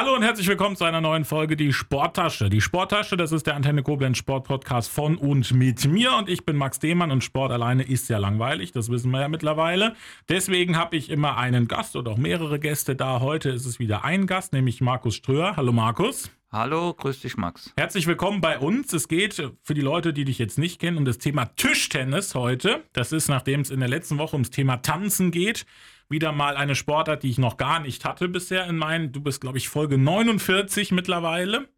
Hallo und herzlich willkommen zu einer neuen Folge Die Sporttasche. Die Sporttasche, das ist der Antenne Koblenz Sportpodcast von und mit mir und ich bin Max Demann und Sport alleine ist ja langweilig, das wissen wir ja mittlerweile. Deswegen habe ich immer einen Gast oder auch mehrere Gäste da. Heute ist es wieder ein Gast, nämlich Markus Ströer. Hallo Markus. Hallo, grüß dich, Max. Herzlich willkommen bei uns. Es geht für die Leute, die dich jetzt nicht kennen, um das Thema Tischtennis heute. Das ist, nachdem es in der letzten Woche ums Thema Tanzen geht, wieder mal eine Sportart, die ich noch gar nicht hatte bisher in meinen. Du bist, glaube ich, Folge 49 mittlerweile.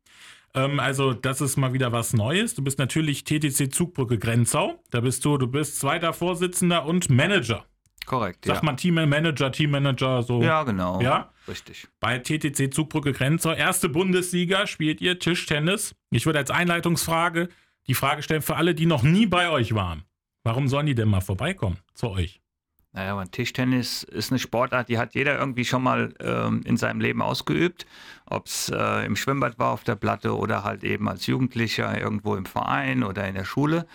Ähm, also, das ist mal wieder was Neues. Du bist natürlich TTC Zugbrücke Grenzau. Da bist du, du bist zweiter Vorsitzender und Manager. Korrekt. Sagt ja. man Teammanager, Teammanager, so. Ja, genau. Ja, richtig. Bei TTC Zugbrücke Grenzau, erste Bundesliga, spielt ihr Tischtennis. Ich würde als Einleitungsfrage die Frage stellen für alle, die noch nie bei euch waren. Warum sollen die denn mal vorbeikommen zu euch? Naja, aber Tischtennis ist eine Sportart, die hat jeder irgendwie schon mal ähm, in seinem Leben ausgeübt. Ob es äh, im Schwimmbad war auf der Platte oder halt eben als Jugendlicher irgendwo im Verein oder in der Schule.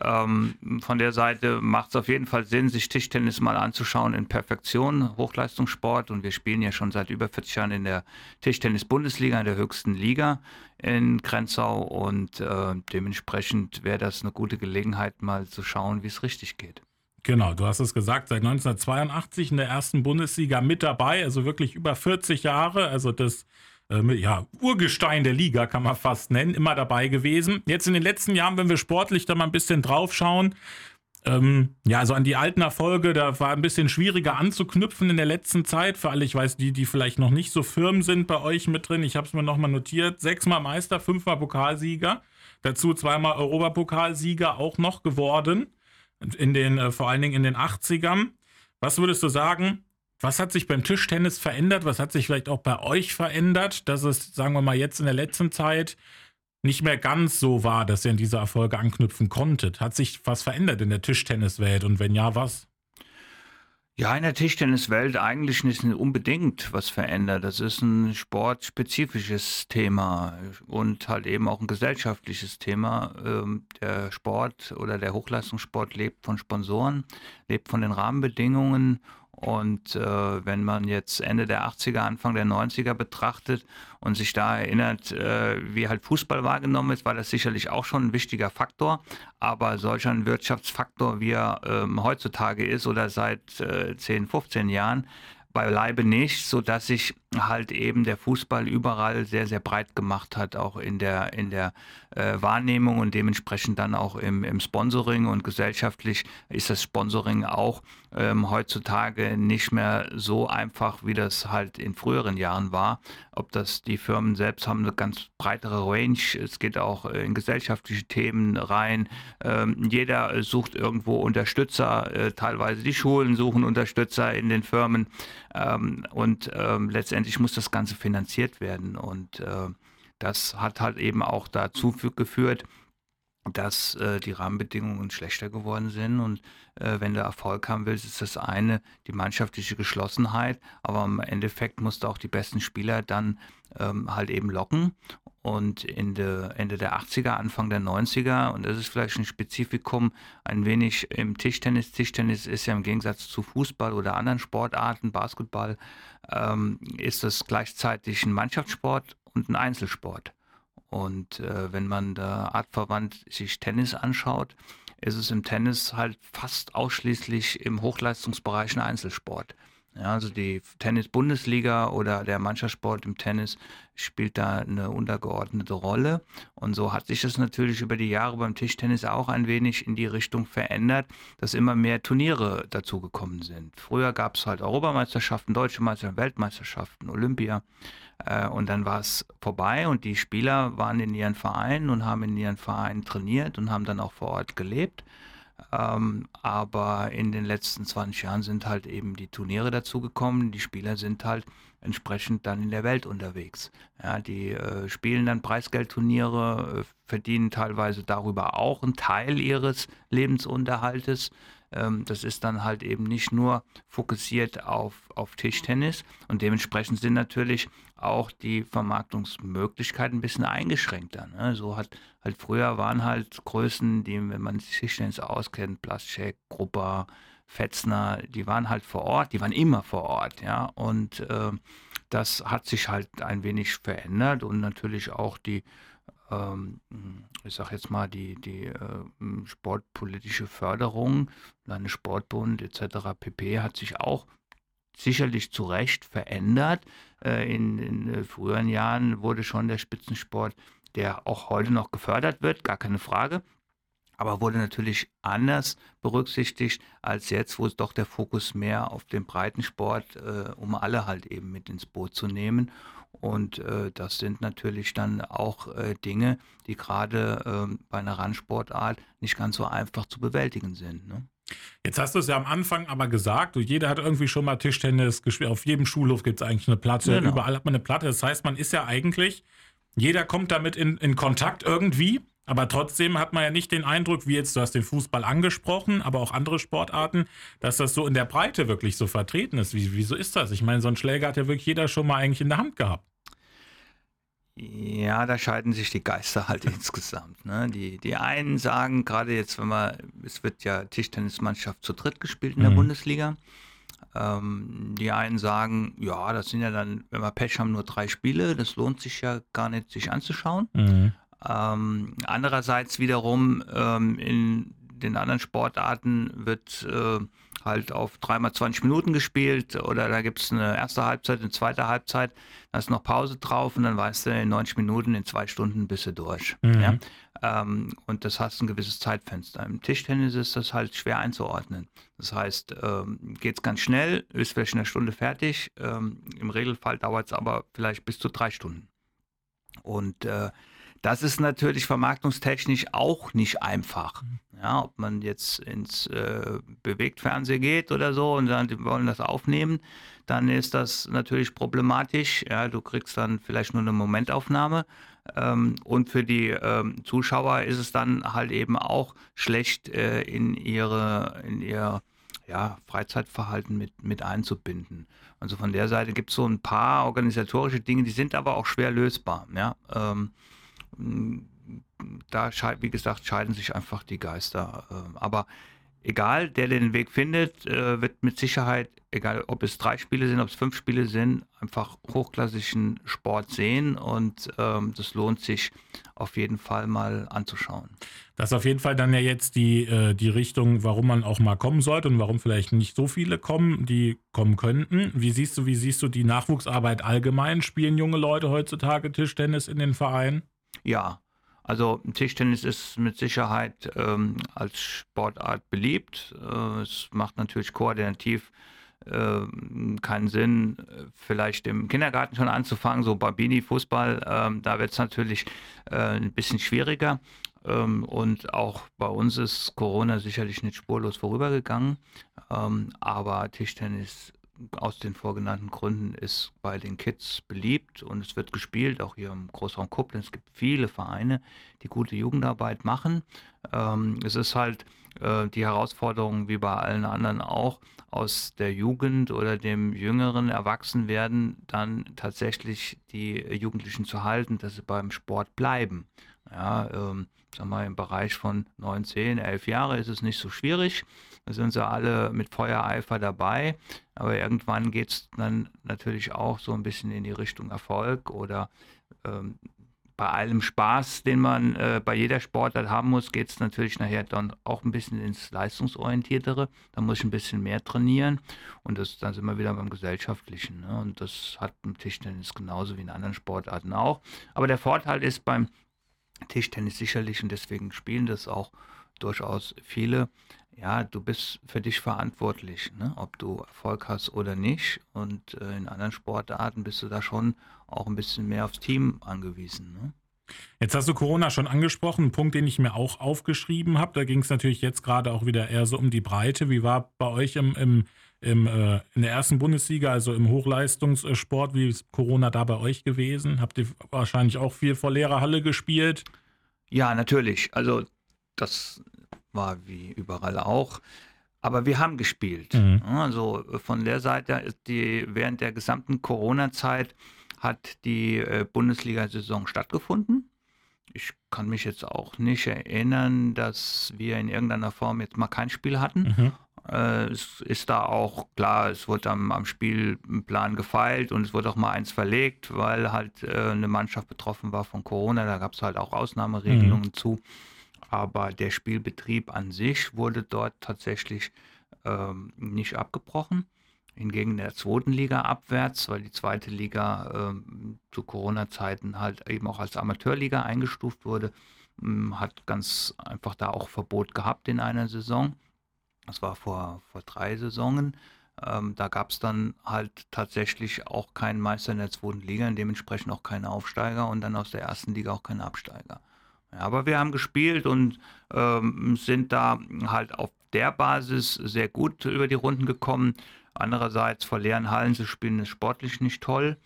Ähm, von der Seite macht es auf jeden Fall Sinn, sich Tischtennis mal anzuschauen in Perfektion, Hochleistungssport. Und wir spielen ja schon seit über 40 Jahren in der Tischtennis-Bundesliga, in der höchsten Liga in Grenzau. Und äh, dementsprechend wäre das eine gute Gelegenheit, mal zu schauen, wie es richtig geht. Genau, du hast es gesagt, seit 1982 in der ersten Bundesliga mit dabei, also wirklich über 40 Jahre. Also das äh, ja, Urgestein der Liga, kann man fast nennen, immer dabei gewesen. Jetzt in den letzten Jahren, wenn wir sportlich da mal ein bisschen drauf schauen, ähm, ja, also an die alten Erfolge, da war ein bisschen schwieriger anzuknüpfen in der letzten Zeit. Für alle, ich weiß, die, die vielleicht noch nicht so firm sind bei euch mit drin, ich habe es mir nochmal notiert, sechsmal Meister, fünfmal Pokalsieger, dazu zweimal Europapokalsieger auch noch geworden, in den, äh, vor allen Dingen in den 80ern. Was würdest du sagen, was hat sich beim Tischtennis verändert? Was hat sich vielleicht auch bei euch verändert, dass es, sagen wir mal, jetzt in der letzten Zeit nicht mehr ganz so war, dass ihr an diese Erfolge anknüpfen konntet? Hat sich was verändert in der Tischtenniswelt und wenn ja, was? Ja, in der Tischtenniswelt eigentlich nicht unbedingt was verändert. Das ist ein sportspezifisches Thema und halt eben auch ein gesellschaftliches Thema. Ähm, der Sport oder der Hochleistungssport lebt von Sponsoren, lebt von den Rahmenbedingungen und äh, wenn man jetzt Ende der 80er, Anfang der 90er betrachtet und sich da erinnert, äh, wie halt Fußball wahrgenommen ist, war das sicherlich auch schon ein wichtiger Faktor. Aber solch ein Wirtschaftsfaktor, wie er ähm, heutzutage ist oder seit äh, 10, 15 Jahren, beileibe nicht, so dass sich halt eben der Fußball überall sehr, sehr breit gemacht hat, auch in der, in der äh, Wahrnehmung und dementsprechend dann auch im, im Sponsoring und gesellschaftlich ist das Sponsoring auch ähm, heutzutage nicht mehr so einfach, wie das halt in früheren Jahren war. Ob das die Firmen selbst haben eine ganz breitere Range, es geht auch in gesellschaftliche Themen rein. Ähm, jeder sucht irgendwo Unterstützer, äh, teilweise die Schulen suchen Unterstützer in den Firmen ähm, und ähm, letztendlich muss das Ganze finanziert werden und äh, das hat halt eben auch dazu geführt, dass äh, die Rahmenbedingungen schlechter geworden sind. Und äh, wenn du Erfolg haben willst, ist das eine die mannschaftliche Geschlossenheit, aber im Endeffekt musst du auch die besten Spieler dann ähm, halt eben locken. Und in der Ende der 80er, Anfang der 90er, und das ist vielleicht ein Spezifikum, ein wenig im Tischtennis. Tischtennis ist ja im Gegensatz zu Fußball oder anderen Sportarten, Basketball, ähm, ist das gleichzeitig ein Mannschaftssport und ein Einzelsport. Und äh, wenn man da artverwandt sich Tennis anschaut, ist es im Tennis halt fast ausschließlich im Hochleistungsbereich ein Einzelsport. Ja, also die Tennis-Bundesliga oder der Mannschaftssport im Tennis spielt da eine untergeordnete Rolle. Und so hat sich das natürlich über die Jahre beim Tischtennis auch ein wenig in die Richtung verändert, dass immer mehr Turniere dazugekommen sind. Früher gab es halt Europameisterschaften, Deutsche Meisterschaften, Weltmeisterschaften, Olympia. Äh, und dann war es vorbei und die Spieler waren in ihren Vereinen und haben in ihren Vereinen trainiert und haben dann auch vor Ort gelebt. Ähm, aber in den letzten 20 Jahren sind halt eben die Turniere dazugekommen. Die Spieler sind halt entsprechend dann in der Welt unterwegs. Ja, die äh, spielen dann Preisgeldturniere, äh, verdienen teilweise darüber auch einen Teil ihres Lebensunterhaltes. Ähm, das ist dann halt eben nicht nur fokussiert auf, auf Tischtennis und dementsprechend sind natürlich auch die Vermarktungsmöglichkeiten ein bisschen eingeschränkter. Ne? So hat halt früher waren halt Größen, die, wenn man sich Tischtennis auskennt, Plaschek, Gruppa, Fetzner, die waren halt vor Ort, die waren immer vor Ort, ja. Und äh, das hat sich halt ein wenig verändert und natürlich auch die, ähm, ich sag jetzt mal, die, die äh, sportpolitische Förderung, Landessportbund etc. pp. hat sich auch sicherlich zu Recht verändert. Äh, in, in äh, früheren Jahren wurde schon der Spitzensport, der auch heute noch gefördert wird, gar keine Frage, aber wurde natürlich anders berücksichtigt als jetzt, wo es doch der Fokus mehr auf den Breitensport, äh, um alle halt eben mit ins Boot zu nehmen. Und äh, das sind natürlich dann auch äh, Dinge, die gerade ähm, bei einer Randsportart nicht ganz so einfach zu bewältigen sind. Ne? Jetzt hast du es ja am Anfang aber gesagt, jeder hat irgendwie schon mal Tischtennis gespielt. Auf jedem Schulhof gibt es eigentlich eine Platte, genau. überall hat man eine Platte. Das heißt, man ist ja eigentlich, jeder kommt damit in, in Kontakt irgendwie. Aber trotzdem hat man ja nicht den Eindruck, wie jetzt, du hast den Fußball angesprochen, aber auch andere Sportarten, dass das so in der Breite wirklich so vertreten ist. Wie, wieso ist das? Ich meine, so einen Schläger hat ja wirklich jeder schon mal eigentlich in der Hand gehabt. Ja, da scheiden sich die Geister halt insgesamt. Ne? Die, die einen sagen, gerade jetzt, wenn man, es wird ja Tischtennismannschaft zu dritt gespielt in der mhm. Bundesliga. Ähm, die einen sagen, ja, das sind ja dann, wenn wir Pech haben, nur drei Spiele, das lohnt sich ja gar nicht, sich anzuschauen. Mhm. Ähm, andererseits wiederum ähm, in den anderen Sportarten wird äh, halt auf dreimal 20 Minuten gespielt oder da gibt es eine erste Halbzeit, eine zweite Halbzeit, da ist noch Pause drauf und dann weißt du, in 90 Minuten, in zwei Stunden bist du durch. Mhm. Ja? Ähm, und das hast ein gewisses Zeitfenster. Im Tischtennis ist das halt schwer einzuordnen. Das heißt, ähm, geht es ganz schnell, ist vielleicht in einer Stunde fertig. Ähm, Im Regelfall dauert es aber vielleicht bis zu drei Stunden. Und äh, das ist natürlich vermarktungstechnisch auch nicht einfach. Ja, ob man jetzt ins äh, Bewegtfernsehen geht oder so und dann die wollen das aufnehmen, dann ist das natürlich problematisch. Ja, du kriegst dann vielleicht nur eine Momentaufnahme. Ähm, und für die ähm, Zuschauer ist es dann halt eben auch schlecht äh, in ihre, in ihr ja, Freizeitverhalten mit, mit einzubinden. Also von der Seite gibt es so ein paar organisatorische Dinge, die sind aber auch schwer lösbar. Ja. Ähm, da, wie gesagt, scheiden sich einfach die Geister. Ähm, aber egal, der den Weg findet, äh, wird mit Sicherheit, egal ob es drei Spiele sind, ob es fünf Spiele sind, einfach hochklassischen Sport sehen und ähm, das lohnt sich auf jeden Fall mal anzuschauen. Das ist auf jeden Fall dann ja jetzt die, äh, die Richtung, warum man auch mal kommen sollte und warum vielleicht nicht so viele kommen, die kommen könnten. Wie siehst du, wie siehst du die Nachwuchsarbeit allgemein? Spielen junge Leute heutzutage Tischtennis in den Vereinen? Ja, also Tischtennis ist mit Sicherheit ähm, als Sportart beliebt. Äh, es macht natürlich koordinativ äh, keinen Sinn, vielleicht im Kindergarten schon anzufangen, so Babini-Fußball, äh, da wird es natürlich ein bisschen schwieriger. Ähm, und auch bei uns ist Corona sicherlich nicht spurlos vorübergegangen. Ähm, aber Tischtennis aus den vorgenannten Gründen ist bei den Kids beliebt und es wird gespielt, auch hier im Großraum Koblenz. Es gibt viele Vereine, die gute Jugendarbeit machen. Ähm, es ist halt äh, die Herausforderung, wie bei allen anderen auch, aus der Jugend oder dem jüngeren Erwachsenwerden dann tatsächlich die Jugendlichen zu halten, dass sie beim Sport bleiben. Ja, ähm, sag mal, im Bereich von 9, 10, 11 Jahre ist es nicht so schwierig. Da sind sie alle mit Feuereifer dabei. Aber irgendwann geht es dann natürlich auch so ein bisschen in die Richtung Erfolg oder ähm, bei allem Spaß, den man äh, bei jeder Sportart haben muss, geht es natürlich nachher dann auch ein bisschen ins Leistungsorientiertere. Da muss ich ein bisschen mehr trainieren. Und das dann sind wir wieder beim Gesellschaftlichen. Ne? Und das hat im Tischtennis genauso wie in anderen Sportarten auch. Aber der Vorteil ist beim Tischtennis sicherlich, und deswegen spielen das auch durchaus viele, ja, du bist für dich verantwortlich, ne? ob du Erfolg hast oder nicht. Und äh, in anderen Sportarten bist du da schon auch ein bisschen mehr aufs Team angewiesen. Ne? Jetzt hast du Corona schon angesprochen, ein Punkt, den ich mir auch aufgeschrieben habe. Da ging es natürlich jetzt gerade auch wieder eher so um die Breite. Wie war bei euch im, im, im äh, in der ersten Bundesliga, also im Hochleistungssport, wie ist Corona da bei euch gewesen? Habt ihr wahrscheinlich auch viel vor leerer Halle gespielt? Ja, natürlich. Also das war wie überall auch. Aber wir haben gespielt. Mhm. Also von der Seite ist die während der gesamten Corona-Zeit hat die äh, Bundesliga-Saison stattgefunden. Ich kann mich jetzt auch nicht erinnern, dass wir in irgendeiner Form jetzt mal kein Spiel hatten. Mhm. Äh, es ist da auch klar, es wurde am, am Spielplan gefeilt und es wurde auch mal eins verlegt, weil halt äh, eine Mannschaft betroffen war von Corona. Da gab es halt auch Ausnahmeregelungen mhm. zu. Aber der Spielbetrieb an sich wurde dort tatsächlich ähm, nicht abgebrochen. Hingegen in der zweiten Liga abwärts, weil die zweite Liga ähm, zu Corona-Zeiten halt eben auch als Amateurliga eingestuft wurde, ähm, hat ganz einfach da auch Verbot gehabt in einer Saison. Das war vor, vor drei Saisonen. Ähm, da gab es dann halt tatsächlich auch keinen Meister in der zweiten Liga und dementsprechend auch keine Aufsteiger und dann aus der ersten Liga auch keine Absteiger. Aber wir haben gespielt und ähm, sind da halt auf der Basis sehr gut über die Runden gekommen. Andererseits vor leeren Hallen zu spielen ist sportlich nicht toll.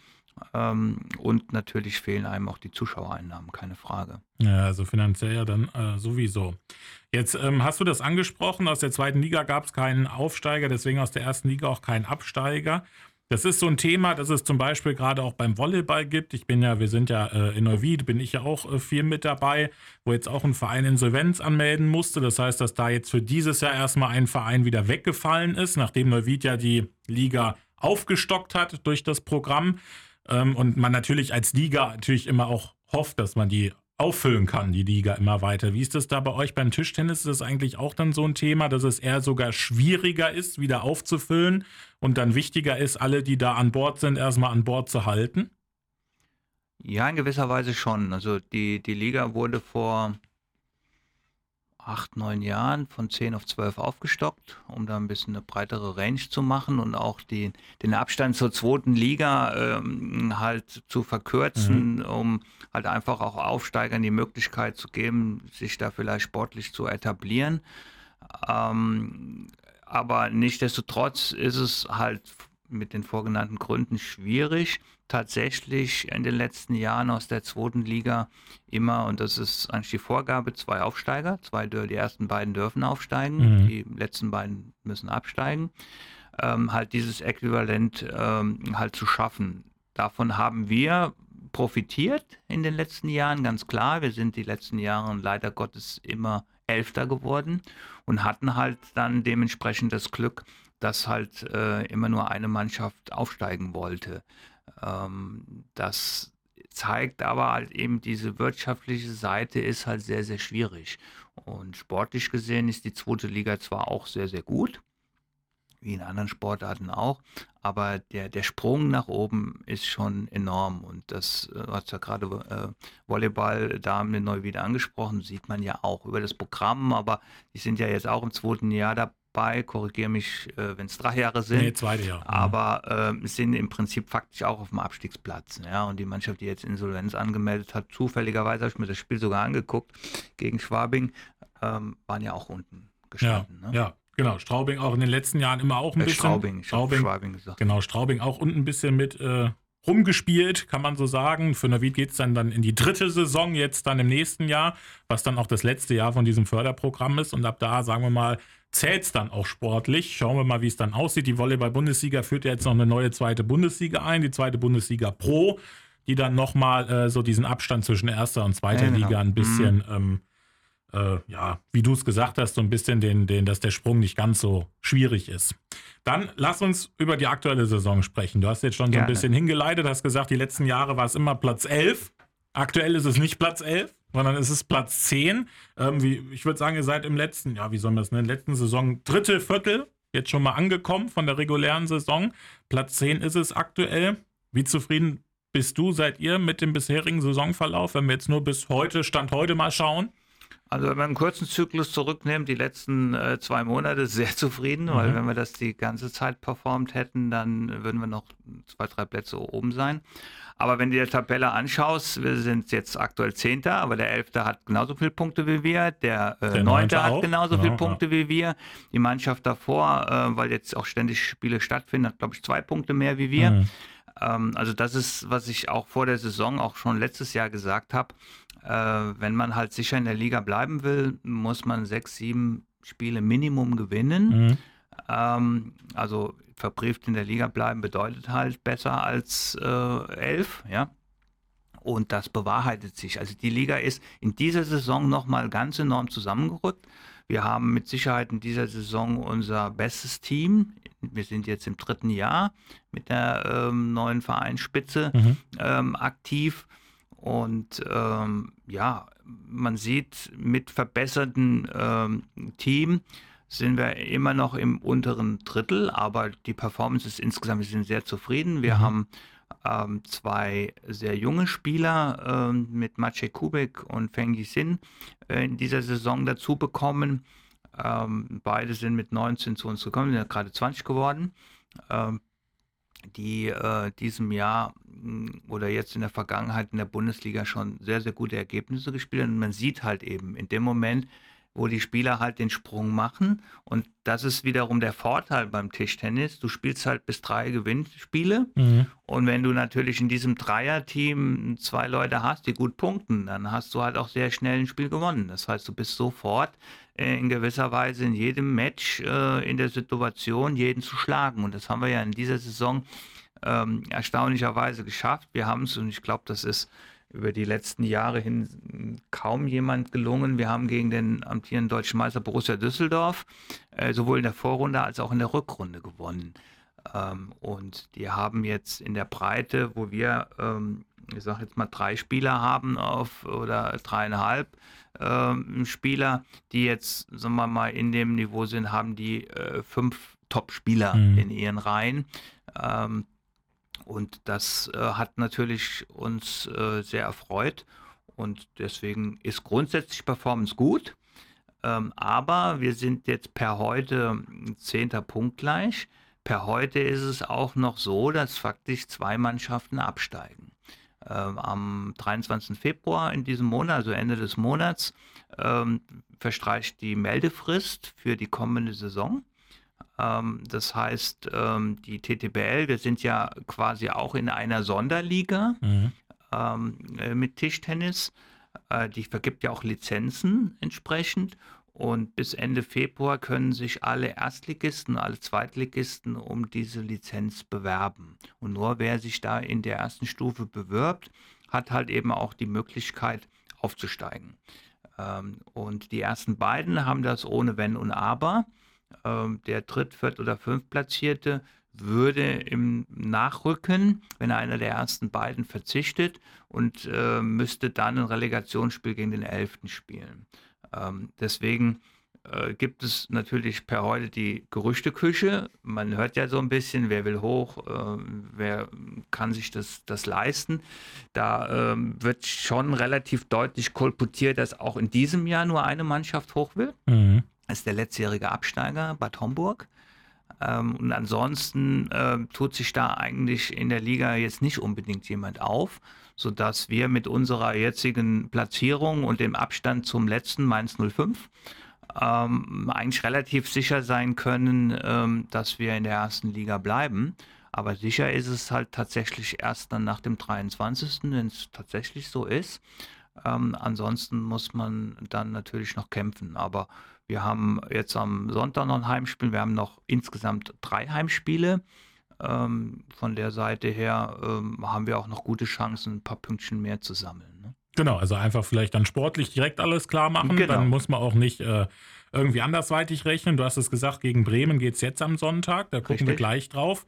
Ähm, und natürlich fehlen einem auch die Zuschauereinnahmen, keine Frage. Ja, also finanziell ja dann äh, sowieso. Jetzt ähm, hast du das angesprochen, aus der zweiten Liga gab es keinen Aufsteiger, deswegen aus der ersten Liga auch keinen Absteiger. Das ist so ein Thema, das es zum Beispiel gerade auch beim Volleyball gibt. Ich bin ja, wir sind ja äh, in Neuwied, bin ich ja auch äh, viel mit dabei, wo jetzt auch ein Verein Insolvenz anmelden musste. Das heißt, dass da jetzt für dieses Jahr erstmal ein Verein wieder weggefallen ist, nachdem Neuwied ja die Liga aufgestockt hat durch das Programm. Ähm, und man natürlich als Liga natürlich immer auch hofft, dass man die auffüllen kann, die Liga immer weiter. Wie ist das da bei euch beim Tischtennis? Ist das eigentlich auch dann so ein Thema, dass es eher sogar schwieriger ist, wieder aufzufüllen und dann wichtiger ist, alle, die da an Bord sind, erstmal an Bord zu halten? Ja, in gewisser Weise schon. Also die, die Liga wurde vor acht, neun Jahren von zehn auf zwölf aufgestockt, um da ein bisschen eine breitere Range zu machen und auch die, den Abstand zur zweiten Liga ähm, halt zu verkürzen, mhm. um halt einfach auch Aufsteigern die Möglichkeit zu geben, sich da vielleicht sportlich zu etablieren. Ähm, aber nichtsdestotrotz ist es halt mit den vorgenannten Gründen schwierig, tatsächlich in den letzten Jahren aus der zweiten Liga immer, und das ist eigentlich die Vorgabe, zwei Aufsteiger, zwei, die ersten beiden dürfen aufsteigen, mhm. die letzten beiden müssen absteigen, ähm, halt dieses Äquivalent ähm, halt zu schaffen. Davon haben wir profitiert in den letzten Jahren, ganz klar. Wir sind die letzten Jahre leider Gottes immer Elfter geworden und hatten halt dann dementsprechend das Glück, dass halt äh, immer nur eine Mannschaft aufsteigen wollte. Ähm, das zeigt aber halt eben diese wirtschaftliche Seite ist halt sehr, sehr schwierig. Und sportlich gesehen ist die zweite Liga zwar auch sehr, sehr gut, wie in anderen Sportarten auch, aber der, der Sprung nach oben ist schon enorm. Und das, äh, du hast ja gerade äh, Volleyball-Damen neu wieder angesprochen, sieht man ja auch über das Programm, aber die sind ja jetzt auch im zweiten Jahr dabei bei, korrigiere mich, äh, wenn es drei Jahre sind. Nee, zweite Jahr. Mhm. Aber äh, sind im Prinzip faktisch auch auf dem Abstiegsplatz. Ja? Und die Mannschaft, die jetzt Insolvenz angemeldet hat, zufälligerweise habe ich mir das Spiel sogar angeguckt gegen Schwabing, ähm, waren ja auch unten gestanden. Ja, ne? ja. Genau, Straubing auch in den letzten Jahren immer auch ein äh, bisschen. Straubing, Straubing, Schwabing gesagt. Genau, Straubing auch unten ein bisschen mit äh, rumgespielt, kann man so sagen. Für Navid geht es dann, dann in die dritte Saison, jetzt dann im nächsten Jahr, was dann auch das letzte Jahr von diesem Förderprogramm ist. Und ab da, sagen wir mal, zählt es dann auch sportlich. Schauen wir mal, wie es dann aussieht. Die Volleyball-Bundesliga führt ja jetzt noch eine neue zweite Bundesliga ein, die zweite Bundesliga Pro, die dann nochmal äh, so diesen Abstand zwischen erster und zweiter ja, genau. Liga ein bisschen, mhm. ähm, äh, ja, wie du es gesagt hast, so ein bisschen den, den, dass der Sprung nicht ganz so schwierig ist. Dann lass uns über die aktuelle Saison sprechen. Du hast jetzt schon so ein bisschen hingeleitet, hast gesagt, die letzten Jahre war es immer Platz 11. Aktuell ist es nicht Platz 11 sondern es ist Platz 10. Ähm, wie, ich würde sagen, ihr seid im letzten, ja, wie soll man das nennen, letzten Saison dritte Viertel jetzt schon mal angekommen von der regulären Saison. Platz 10 ist es aktuell. Wie zufrieden bist du, seid ihr mit dem bisherigen Saisonverlauf, wenn wir jetzt nur bis heute, Stand heute mal schauen? Also wenn man einen kurzen Zyklus zurücknimmt, die letzten äh, zwei Monate, sehr zufrieden, mhm. weil wenn wir das die ganze Zeit performt hätten, dann würden wir noch zwei, drei Plätze oben sein. Aber wenn du dir die Tabelle anschaust, wir sind jetzt aktuell Zehnter, aber der Elfte hat genauso viele Punkte wie wir, der, äh, Neunte hat genauso ja, viele Punkte ja. wie wir. Die Mannschaft davor, äh, weil jetzt auch ständig Spiele stattfinden, hat, glaube ich, zwei Punkte mehr wie wir. Mhm. Ähm, also das ist, was ich auch vor der Saison auch schon letztes Jahr gesagt habe. Äh, wenn man halt sicher in der Liga bleiben will, muss man sechs, sieben Spiele Minimum gewinnen. Mhm. Ähm, also verbrieft in der Liga bleiben bedeutet halt besser als äh, elf, ja. Und das bewahrheitet sich. Also die Liga ist in dieser Saison nochmal ganz enorm zusammengerückt. Wir haben mit Sicherheit in dieser Saison unser bestes Team. Wir sind jetzt im dritten Jahr mit der ähm, neuen Vereinsspitze mhm. ähm, aktiv. Und ähm, ja, man sieht mit verbessertem ähm, Team sind wir immer noch im unteren Drittel, aber die Performance ist insgesamt, wir sind sehr zufrieden. Wir mhm. haben ähm, zwei sehr junge Spieler ähm, mit Maciej Kubek und Feng Yisin äh, in dieser Saison dazu bekommen. Ähm, beide sind mit 19 zu uns gekommen, sind ja gerade 20 geworden, ähm, die äh, diesem Jahr mm, oder jetzt in der Vergangenheit in der Bundesliga schon sehr, sehr gute Ergebnisse gespielt haben. Und man sieht halt eben in dem Moment, wo die Spieler halt den Sprung machen. Und das ist wiederum der Vorteil beim Tischtennis. Du spielst halt bis drei Gewinnspiele. Mhm. Und wenn du natürlich in diesem Dreierteam zwei Leute hast, die gut punkten, dann hast du halt auch sehr schnell ein Spiel gewonnen. Das heißt, du bist sofort in gewisser Weise in jedem Match äh, in der Situation, jeden zu schlagen. Und das haben wir ja in dieser Saison ähm, erstaunlicherweise geschafft. Wir haben es, und ich glaube, das ist über die letzten Jahre hin kaum jemand gelungen. Wir haben gegen den amtierenden deutschen Meister Borussia Düsseldorf äh, sowohl in der Vorrunde als auch in der Rückrunde gewonnen. Ähm, und die haben jetzt in der Breite, wo wir, ähm, ich sage jetzt mal, drei Spieler haben auf oder dreieinhalb ähm, Spieler, die jetzt, sagen wir mal, in dem Niveau sind, haben die äh, fünf Top-Spieler mhm. in ihren Reihen. Ähm, und das äh, hat natürlich uns äh, sehr erfreut. Und deswegen ist grundsätzlich Performance gut. Ähm, aber wir sind jetzt per heute zehnter Punkt gleich. Per heute ist es auch noch so, dass faktisch zwei Mannschaften absteigen. Ähm, am 23. Februar in diesem Monat, also Ende des Monats, ähm, verstreicht die Meldefrist für die kommende Saison. Ähm, das heißt, die TTBL, wir sind ja quasi auch in einer Sonderliga mhm. äh, mit Tischtennis. Äh, die vergibt ja auch Lizenzen entsprechend. Und bis Ende Februar können sich alle Erstligisten, alle Zweitligisten um diese Lizenz bewerben. Und nur wer sich da in der ersten Stufe bewirbt, hat halt eben auch die Möglichkeit aufzusteigen. Ähm, und die ersten beiden haben das ohne Wenn und Aber ähm, der Dritt-, Viert- oder Fünftplatzierte würde im Nachrücken, wenn er einer der ersten beiden verzichtet und äh, müsste dann ein Relegationsspiel gegen den Elften spielen. Ähm, deswegen äh, gibt es natürlich per heute die Gerüchteküche. Man hört ja so ein bisschen, wer will hoch, äh, wer kann sich das, das leisten. Da ähm, wird schon relativ deutlich kolportiert, dass auch in diesem Jahr nur eine Mannschaft hoch will. Mhm ist der letztjährige Absteiger Bad Homburg. Ähm, und ansonsten äh, tut sich da eigentlich in der Liga jetzt nicht unbedingt jemand auf, sodass wir mit unserer jetzigen Platzierung und dem Abstand zum letzten Mainz 05 ähm, eigentlich relativ sicher sein können, ähm, dass wir in der ersten Liga bleiben. Aber sicher ist es halt tatsächlich erst dann nach dem 23., wenn es tatsächlich so ist. Ähm, ansonsten muss man dann natürlich noch kämpfen. Aber wir haben jetzt am Sonntag noch ein Heimspiel. Wir haben noch insgesamt drei Heimspiele. Ähm, von der Seite her ähm, haben wir auch noch gute Chancen, ein paar Pünktchen mehr zu sammeln. Ne? Genau, also einfach vielleicht dann sportlich direkt alles klar machen. Genau. Dann muss man auch nicht äh, irgendwie andersweitig rechnen. Du hast es gesagt, gegen Bremen geht es jetzt am Sonntag. Da gucken Richtig. wir gleich drauf.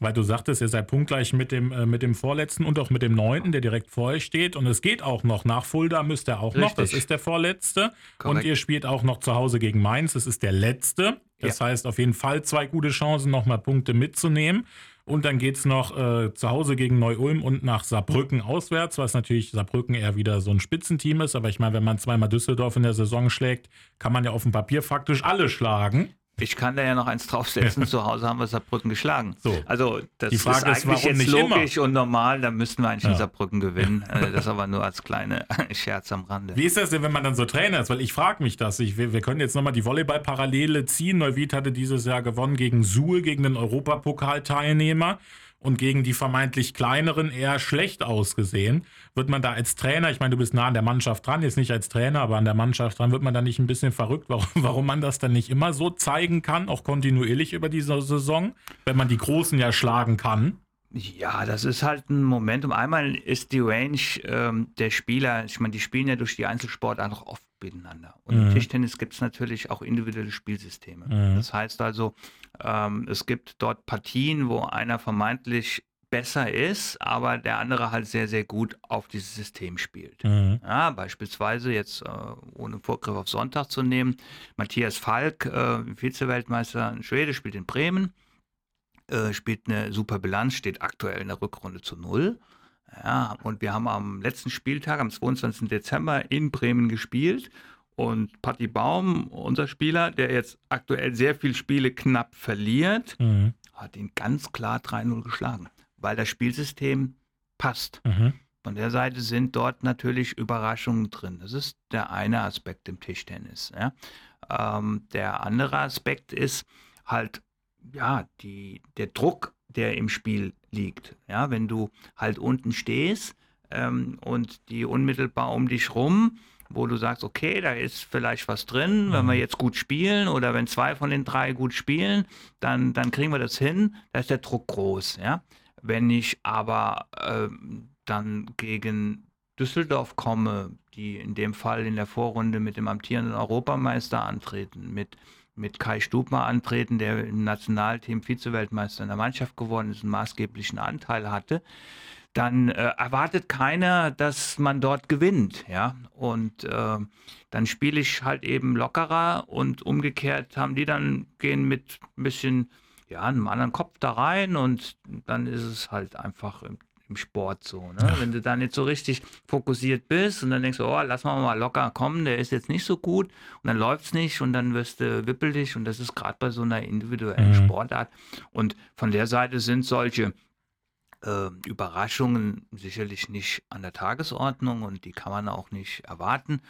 Weil du sagtest, ihr seid punktgleich mit dem, äh, mit dem vorletzten und auch mit dem neunten, der direkt vor euch steht. Und es geht auch noch. Nach Fulda müsst ihr auch Richtig. noch. Das ist der vorletzte. Korrekt. Und ihr spielt auch noch zu Hause gegen Mainz. Das ist der letzte. Das ja. heißt, auf jeden Fall zwei gute Chancen, nochmal Punkte mitzunehmen. Und dann geht es noch äh, zu Hause gegen Neu-Ulm und nach Saarbrücken auswärts, was natürlich Saarbrücken eher wieder so ein Spitzenteam ist. Aber ich meine, wenn man zweimal Düsseldorf in der Saison schlägt, kann man ja auf dem Papier faktisch alle schlagen. Ich kann da ja noch eins draufsetzen. Zu Hause haben wir Saarbrücken geschlagen. So. Also das ist eigentlich jetzt logisch immer? und normal. Da müssten wir eigentlich ja. in Saarbrücken gewinnen. Äh, das aber nur als kleine Scherz am Rande. Wie ist das denn, wenn man dann so Trainer ist? Weil ich frage mich das. Ich, wir, wir können jetzt nochmal die Volleyball-Parallele ziehen. Neuwied hatte dieses Jahr gewonnen gegen Suhl, gegen den Europapokalteilnehmer und gegen die vermeintlich kleineren eher schlecht ausgesehen. Wird man da als Trainer, ich meine, du bist nah an der Mannschaft dran, jetzt nicht als Trainer, aber an der Mannschaft dran, wird man da nicht ein bisschen verrückt, warum, warum man das dann nicht immer so zeigen kann, auch kontinuierlich über diese Saison, wenn man die Großen ja schlagen kann? Ja, das ist halt ein Momentum. Einmal ist die Range ähm, der Spieler, ich meine, die spielen ja durch die Einzelsportarten auch oft miteinander. Und mhm. im Tischtennis gibt es natürlich auch individuelle Spielsysteme. Mhm. Das heißt also, ähm, es gibt dort Partien, wo einer vermeintlich besser ist, aber der andere halt sehr, sehr gut auf dieses System spielt. Mhm. Ja, beispielsweise jetzt, äh, ohne Vorgriff auf Sonntag zu nehmen, Matthias Falk, äh, Vize-Weltmeister in Schwede, spielt in Bremen äh, spielt eine super Bilanz, steht aktuell in der Rückrunde zu null. Ja, und wir haben am letzten Spieltag, am 22. Dezember in Bremen gespielt. Und Patti Baum, unser Spieler, der jetzt aktuell sehr viele Spiele knapp verliert, mhm. hat ihn ganz klar 3-0 geschlagen, weil das Spielsystem passt. Mhm. Von der Seite sind dort natürlich Überraschungen drin. Das ist der eine Aspekt im Tischtennis. Ja. Ähm, der andere Aspekt ist halt ja, die, der Druck, der im Spiel liegt. Ja, wenn du halt unten stehst ähm, und die unmittelbar um dich rum, wo du sagst, okay, da ist vielleicht was drin, mhm. wenn wir mhm. jetzt gut spielen oder wenn zwei von den drei gut spielen, dann, dann kriegen wir das hin, da ist der Druck groß. Ja? Wenn ich aber äh, dann gegen Düsseldorf komme, die in dem Fall in der Vorrunde mit dem amtierenden Europameister antreten, mit mit Kai Stubmer antreten, der im Nationalteam Vizeweltmeister in der Mannschaft geworden ist, einen maßgeblichen Anteil hatte, dann äh, erwartet keiner, dass man dort gewinnt, ja. Und äh, dann spiele ich halt eben lockerer und umgekehrt haben die dann gehen mit ein bisschen ja, einem anderen Kopf da rein und dann ist es halt einfach im im Sport so. Ne? Wenn du da nicht so richtig fokussiert bist und dann denkst du, oh, lass mal mal locker kommen, der ist jetzt nicht so gut und dann läuft es nicht und dann wirst du wippelig und das ist gerade bei so einer individuellen mhm. Sportart. Und von der Seite sind solche äh, Überraschungen sicherlich nicht an der Tagesordnung und die kann man auch nicht erwarten.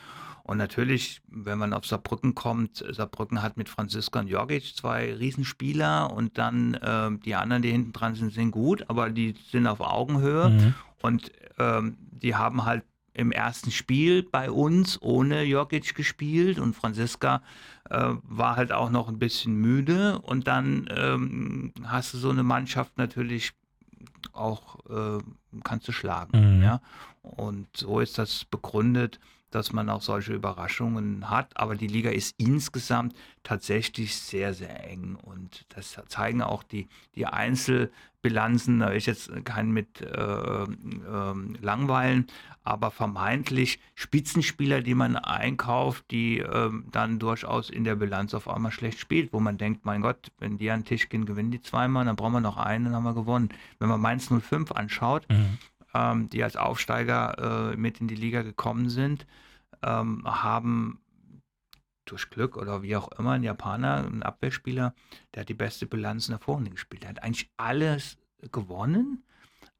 Und natürlich, wenn man auf Saarbrücken kommt, Saarbrücken hat mit Franziska und Jorgic zwei Riesenspieler und dann äh, die anderen, die hinten dran sind, sind gut, aber die sind auf Augenhöhe mhm. und ähm, die haben halt im ersten Spiel bei uns ohne Jokic gespielt und Franziska äh, war halt auch noch ein bisschen müde und dann ähm, hast du so eine Mannschaft natürlich auch, äh, kannst du schlagen. Mhm. Ja? Und so ist das begründet dass man auch solche Überraschungen hat. Aber die Liga ist insgesamt tatsächlich sehr, sehr eng. Und das zeigen auch die, die Einzelbilanzen. Da will ich jetzt keinen mit äh, äh, langweilen, aber vermeintlich Spitzenspieler, die man einkauft, die äh, dann durchaus in der Bilanz auf einmal schlecht spielt, wo man denkt, mein Gott, wenn die an den Tisch gehen, gewinnen die zweimal, dann brauchen wir noch einen, dann haben wir gewonnen. Wenn man Mainz 05 anschaut, mhm ähm, die als Aufsteiger äh, mit in die Liga gekommen sind, ähm, haben durch Glück oder wie auch immer ein Japaner, ein Abwehrspieler, der hat die beste Bilanz in der Vorrunde gespielt. Der hat eigentlich alles gewonnen,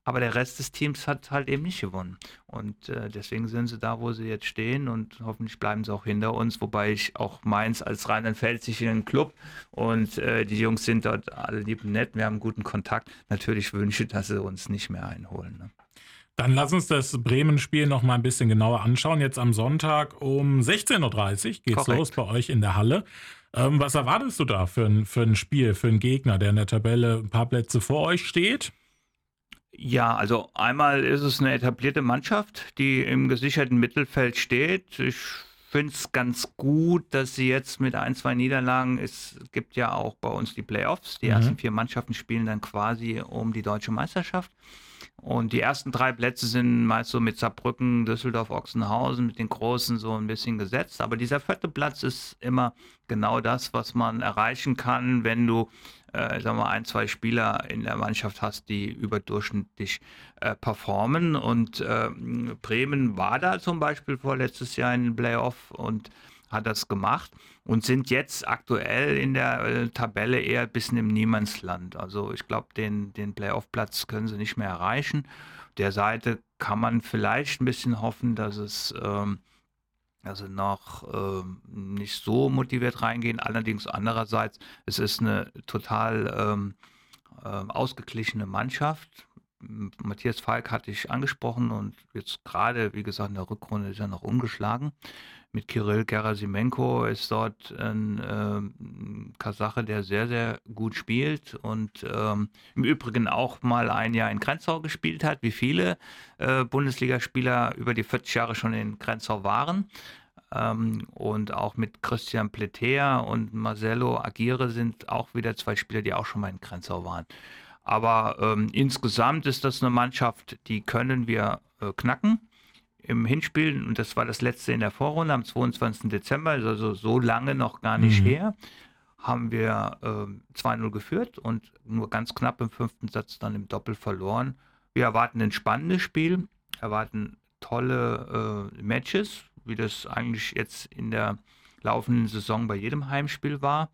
aber der Rest des Teams hat halt eben nicht gewonnen. Und äh, deswegen sind sie da, wo sie jetzt stehen und hoffentlich bleiben sie auch hinter uns, wobei ich auch Mainz als rheinland-pfälzischen Club und äh, die Jungs sind dort alle lieb und nett, wir haben guten Kontakt, natürlich wünsche, dass sie uns nicht mehr einholen. Ne? Dann lass uns das Bremen-Spiel noch mal ein bisschen genauer anschauen. Jetzt am Sonntag um 16.30 Uhr geht's Korrekt. los bei euch in der Halle. Ähm, was erwartest du da für ein, für ein Spiel, für einen Gegner, der in der Tabelle ein paar Plätze vor euch steht? Ja, also einmal ist es eine etablierte Mannschaft, die im gesicherten Mittelfeld steht. Ich finde es ganz gut, dass sie jetzt mit ein, zwei Niederlagen, es gibt ja auch bei uns die Playoffs, die mhm. ersten vier Mannschaften spielen dann quasi um die deutsche Meisterschaft. Und die ersten drei Plätze sind meist so mit Saarbrücken, Düsseldorf, Ochsenhausen, mit den Großen so ein bisschen gesetzt. Aber dieser vierte Platz ist immer genau das, was man erreichen kann, wenn du, äh, sagen wir, ein, zwei Spieler in der Mannschaft hast, die überdurchschnittlich äh, performen. Und äh, Bremen war da zum Beispiel vorletztes Jahr in den Playoff und hat das gemacht und sind jetzt aktuell in der äh, Tabelle eher ein bisschen im Niemandsland. Also ich glaube, den, den Playoff-Platz können sie nicht mehr erreichen. Der Seite kann man vielleicht ein bisschen hoffen, dass es ähm, also noch ähm, nicht so motiviert reingehen. Allerdings andererseits, es ist eine total ähm, äh, ausgeglichene Mannschaft Matthias Falk hatte ich angesprochen und jetzt gerade, wie gesagt, in der Rückrunde ist er noch umgeschlagen. Mit Kirill Gerasimenko ist dort ein äh, Kasache, der sehr, sehr gut spielt und ähm, im Übrigen auch mal ein Jahr in Grenzau gespielt hat, wie viele äh, Bundesligaspieler über die 40 Jahre schon in Grenzau waren. Ähm, und auch mit Christian Pletea und Marcelo Aguirre sind auch wieder zwei Spieler, die auch schon mal in Grenzau waren. Aber ähm, insgesamt ist das eine Mannschaft, die können wir äh, knacken. Im Hinspiel, und das war das letzte in der Vorrunde am 22. Dezember, also so lange noch gar nicht mhm. her, haben wir äh, 2-0 geführt und nur ganz knapp im fünften Satz dann im Doppel verloren. Wir erwarten ein spannendes Spiel, erwarten tolle äh, Matches, wie das eigentlich jetzt in der laufenden Saison bei jedem Heimspiel war.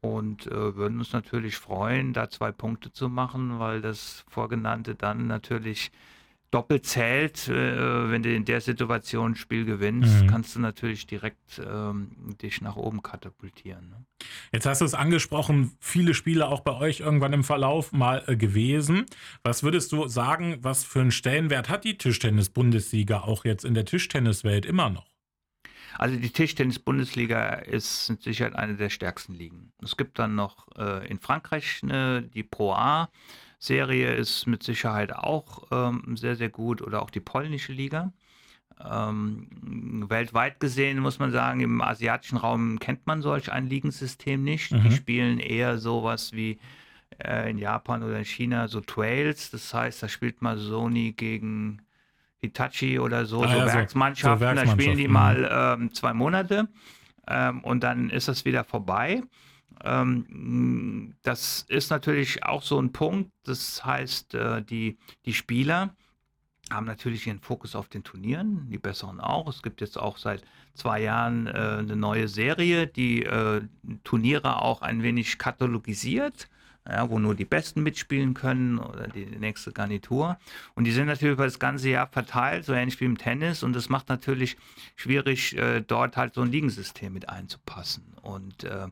Und äh, würden uns natürlich freuen, da zwei Punkte zu machen, weil das Vorgenannte dann natürlich doppelt zählt. Äh, wenn du in der Situation ein Spiel gewinnst, mhm. kannst du natürlich direkt ähm, dich nach oben katapultieren. Ne? Jetzt hast du es angesprochen, viele Spiele auch bei euch irgendwann im Verlauf mal äh, gewesen. Was würdest du sagen, was für einen Stellenwert hat die Tischtennis-Bundesliga auch jetzt in der Tischtenniswelt immer noch? Also die Tischtennis-Bundesliga ist mit Sicherheit eine der stärksten Ligen. Es gibt dann noch äh, in Frankreich äh, die Pro A. Serie ist mit Sicherheit auch ähm, sehr, sehr gut oder auch die polnische Liga. Ähm, weltweit gesehen muss man sagen, im asiatischen Raum kennt man solch ein Ligensystem nicht. Mhm. Die spielen eher sowas wie äh, in Japan oder in China so Trails. Das heißt, da spielt man Sony gegen Hitachi oder so, ah, so, ja, Werksmannschaften. So, so da spielen die mal ähm, zwei Monate ähm, und dann ist das wieder vorbei. Ähm, das ist natürlich auch so ein Punkt. Das heißt, äh, die, die Spieler haben natürlich ihren Fokus auf den Turnieren, die besseren auch. Es gibt jetzt auch seit zwei Jahren äh, eine neue Serie, die äh, Turniere auch ein wenig katalogisiert ja, wo nur die Besten mitspielen können oder die, nächste Garnitur. Und die sind natürlich über das ganze Jahr verteilt, so ähnlich wie im Tennis. Und das macht natürlich schwierig, äh, dort halt so ein Ligensystem mit einzupassen. Und äh,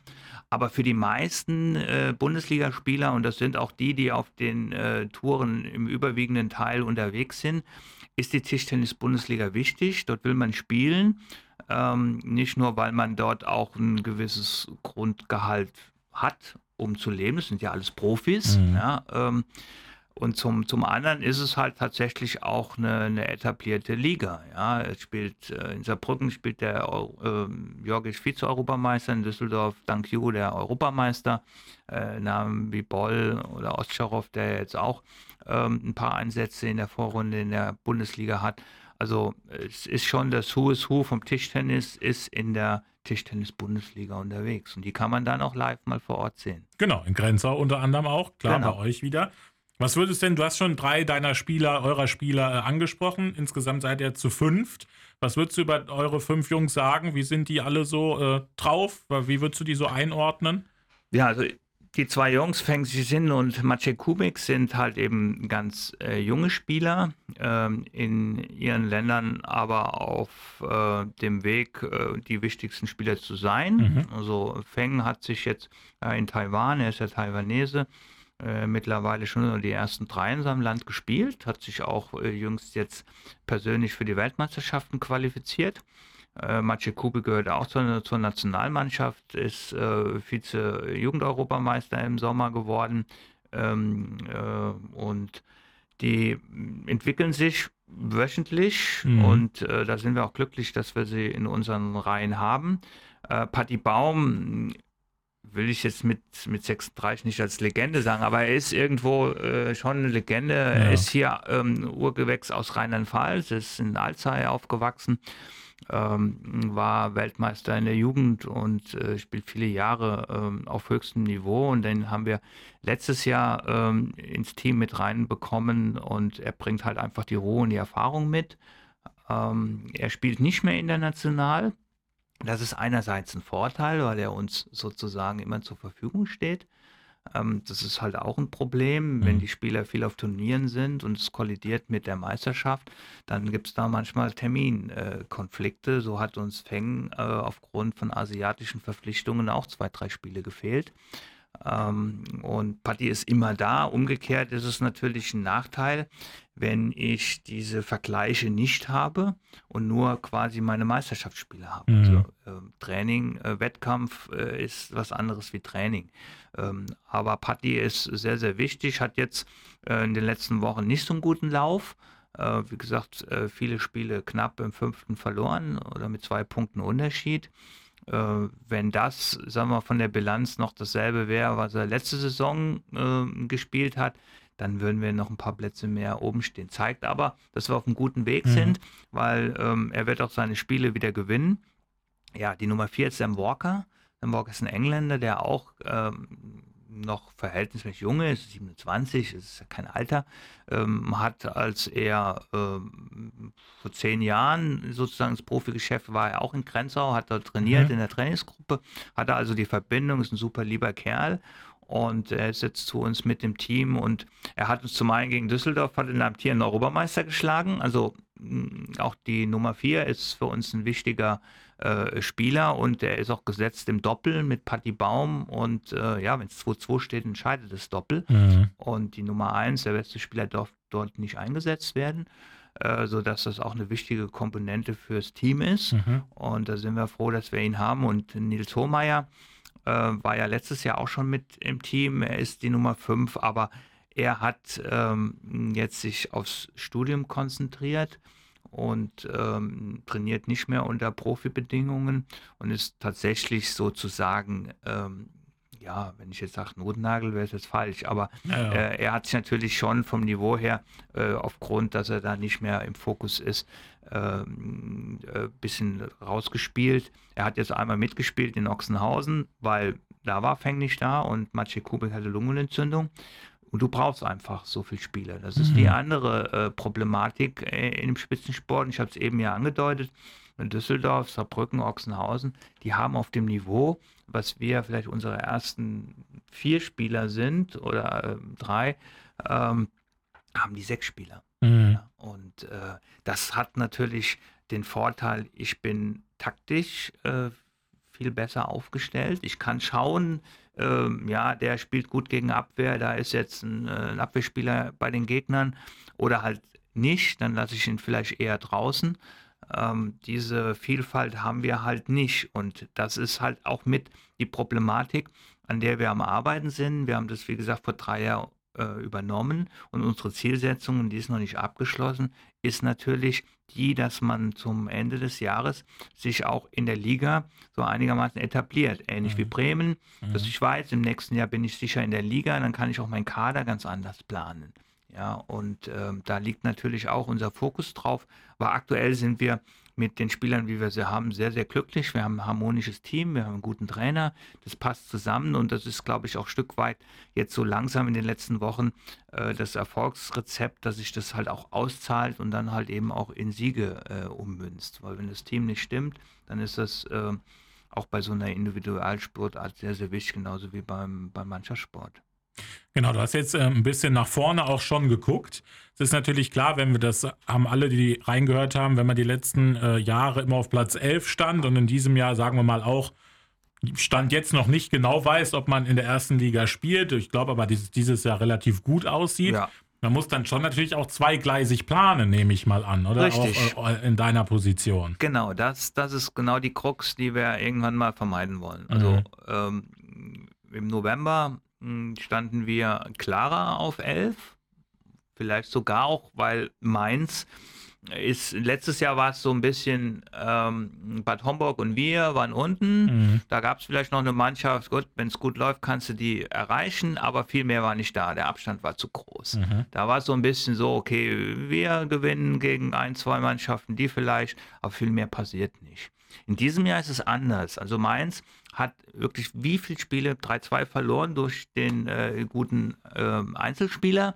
aber für die meisten äh, Bundesligaspieler, und das sind auch die, die auf den äh, Touren im überwiegenden Teil unterwegs sind, ist die Tischtennis-Bundesliga wichtig. Dort will man spielen. Ähm, nicht nur, weil man dort auch ein gewisses Grundgehalt hat um zu leben. Das sind ja alles Profis. Mhm. Ja, ähm, und zum, zum anderen ist es halt tatsächlich auch eine, eine etablierte Liga. Ja, es spielt äh, in Saarbrücken spielt der äh, Jorgic Vize-Europameister, in Düsseldorf Dank Ju der Europameister. Äh, Namen wie Boll oder Ostscharov, der jetzt auch ähm, ein paar Einsätze in der Vorrunde in der Bundesliga hat. Also es ist schon das Who is Who vom Tischtennis ist in der Tischtennis-Bundesliga unterwegs. Und die kann man dann auch live mal vor Ort sehen. Genau, in Grenzau unter anderem auch, klar, genau. bei euch wieder. Was würdest denn, du hast schon drei deiner Spieler, eurer Spieler äh, angesprochen. Insgesamt seid ihr zu fünft. Was würdest du über eure fünf Jungs sagen? Wie sind die alle so äh, drauf? Wie würdest du die so einordnen? Ja, also die zwei Jungs, Feng Xixin und Maciej Kubik, sind halt eben ganz äh, junge Spieler ähm, in ihren Ländern, aber auf äh, dem Weg, äh, die wichtigsten Spieler zu sein. Mhm. Also Feng hat sich jetzt äh, in Taiwan, er ist ja Taiwanese, äh, mittlerweile schon die ersten drei in seinem Land gespielt, hat sich auch äh, jüngst jetzt persönlich für die Weltmeisterschaften qualifiziert. Äh, Maciej Kube gehört auch zur, zur Nationalmannschaft, ist äh, Vize-Jugendeuropameister im Sommer geworden. Ähm, äh, und die entwickeln sich wöchentlich mhm. und äh, da sind wir auch glücklich, dass wir sie in unseren Reihen haben. Äh, Patti Baum will ich jetzt mit, mit 36 nicht als Legende sagen, aber er ist irgendwo äh, schon eine Legende. Ja. Er ist hier ähm, Urgewächs aus Rheinland-Pfalz, ist in Alzey aufgewachsen ähm, war Weltmeister in der Jugend und äh, spielt viele Jahre ähm, auf höchstem Niveau. Und den haben wir letztes Jahr ähm, ins Team mit reinbekommen und er bringt halt einfach die Ruhe und die Erfahrung mit. Ähm, er spielt nicht mehr international. Das ist einerseits ein Vorteil, weil er uns sozusagen immer zur Verfügung steht. Ähm, das ist halt auch ein Problem, mhm. wenn die Spieler viel auf Turnieren sind und es kollidiert mit der Meisterschaft, dann gibt es da manchmal Terminkonflikte. Äh, so hat uns Feng äh, aufgrund von asiatischen Verpflichtungen auch zwei, drei Spiele gefehlt. Ähm, und Patti ist immer da. Umgekehrt ist es natürlich ein Nachteil, wenn ich diese Vergleiche nicht habe und nur quasi meine Meisterschaftsspiele habe. Mhm. Also, äh, Training, äh, Wettkampf äh, ist was anderes wie Training. Ähm, aber Patti ist sehr, sehr wichtig, hat jetzt äh, in den letzten Wochen nicht so einen guten Lauf. Äh, wie gesagt, äh, viele Spiele knapp im fünften verloren oder mit zwei Punkten Unterschied. Äh, wenn das, sagen wir, von der Bilanz noch dasselbe wäre, was er letzte Saison äh, gespielt hat, dann würden wir noch ein paar Plätze mehr oben stehen. Zeigt aber, dass wir auf einem guten Weg mhm. sind, weil ähm, er wird auch seine Spiele wieder gewinnen. Ja, die Nummer 4 ist Sam Walker. Sam Walker ist ein Engländer, der auch ähm, noch verhältnismäßig jung ist, 27, ist ja kein Alter, ähm, hat als er ähm, vor zehn Jahren sozusagen ins Profigeschäft war, er auch in Grenzau, hat dort trainiert mhm. in der Trainingsgruppe, hatte also die Verbindung, ist ein super lieber Kerl und er ist jetzt zu uns mit dem Team und er hat uns zum einen gegen Düsseldorf, hat den amtierenden Europameister geschlagen, also auch die Nummer 4 ist für uns ein wichtiger äh, Spieler und er ist auch gesetzt im Doppel mit Patti Baum und äh, ja, wenn es 2-2 steht, entscheidet das Doppel. Mhm. und die Nummer 1, der beste Spieler, darf dort nicht eingesetzt werden, äh, sodass das auch eine wichtige Komponente fürs Team ist. Mhm. und da sind wir froh, dass wir ihn haben. Und Nils Hohmeier äh, war ja letztes Jahr auch schon mit im Team, er ist die Nummer 5, aber er hat ähm, jetzt sich aufs Studium konzentriert und ähm, trainiert nicht mehr unter Profibedingungen und ist tatsächlich sozusagen, ähm, ja, wenn ich jetzt sage Notnagel, wäre es jetzt falsch, aber ja. Äh, er hat sich natürlich schon vom Niveau her, äh, aufgrund, dass er da nicht mehr im Fokus ist, ein ähm, äh, bisschen rausgespielt. Er hat jetzt einmal mitgespielt in Ochsenhausen, weil da war Feng nicht da und Maciej Kubik hatte Lungenentzündung. Und du brauchst einfach so viele Spieler. Das ist mhm. die andere äh, Problematik äh, in dem Spitzensport. Ich habe es eben ja angedeutet. In Düsseldorf, Saarbrücken, Ochsenhausen, die haben auf dem Niveau, was wir vielleicht unsere ersten vier Spieler sind oder äh, drei, ähm, haben die sechs Spieler. Mhm. Ja, und äh, das hat natürlich den Vorteil, ich bin taktisch äh, viel besser aufgestellt. Ich kann schauen, ähm, ja, der spielt gut gegen Abwehr, da ist jetzt ein, äh, ein Abwehrspieler bei den Gegnern oder halt nicht, dann lasse ich ihn vielleicht eher draußen. Ähm, diese Vielfalt haben wir halt nicht und das ist halt auch mit die Problematik, an der wir am Arbeiten sind. Wir haben das, wie gesagt, vor drei Jahren äh, übernommen und unsere Zielsetzung, die ist noch nicht abgeschlossen, ist natürlich die, dass man zum Ende des Jahres sich auch in der Liga so einigermaßen etabliert. Ähnlich mhm. wie Bremen, mhm. dass ich weiß, im nächsten Jahr bin ich sicher in der Liga, dann kann ich auch meinen Kader ganz anders planen. Ja, und äh, da liegt natürlich auch unser Fokus drauf. Aber aktuell sind wir mit den Spielern, wie wir sie haben, sehr, sehr glücklich. Wir haben ein harmonisches Team, wir haben einen guten Trainer, das passt zusammen und das ist, glaube ich, auch ein Stück weit jetzt so langsam in den letzten Wochen äh, das Erfolgsrezept, dass sich das halt auch auszahlt und dann halt eben auch in Siege äh, ummünzt. Weil wenn das Team nicht stimmt, dann ist das äh, auch bei so einer Individualsportart sehr, sehr wichtig, genauso wie beim, beim Mannschaftssport. Genau, du hast jetzt äh, ein bisschen nach vorne auch schon geguckt. Es ist natürlich klar, wenn wir das haben alle, die reingehört haben, wenn man die letzten äh, Jahre immer auf Platz 11 stand und in diesem Jahr, sagen wir mal, auch Stand jetzt noch nicht genau weiß, ob man in der ersten Liga spielt. Ich glaube aber, dass dieses Jahr relativ gut aussieht. Ja. Man muss dann schon natürlich auch zweigleisig planen, nehme ich mal an, oder? Richtig. Auch, äh, in deiner Position. Genau, das, das ist genau die Krux, die wir irgendwann mal vermeiden wollen. Also mhm. ähm, im November standen wir klarer auf 11. Vielleicht sogar auch, weil Mainz ist, letztes Jahr war es so ein bisschen, ähm, Bad Homburg und wir waren unten. Mhm. Da gab es vielleicht noch eine Mannschaft, gut, wenn es gut läuft, kannst du die erreichen, aber viel mehr war nicht da. Der Abstand war zu groß. Mhm. Da war es so ein bisschen so, okay, wir gewinnen gegen ein, zwei Mannschaften, die vielleicht, aber viel mehr passiert nicht. In diesem Jahr ist es anders. Also Mainz hat wirklich wie viele Spiele 3-2 verloren durch den äh, guten äh, Einzelspieler.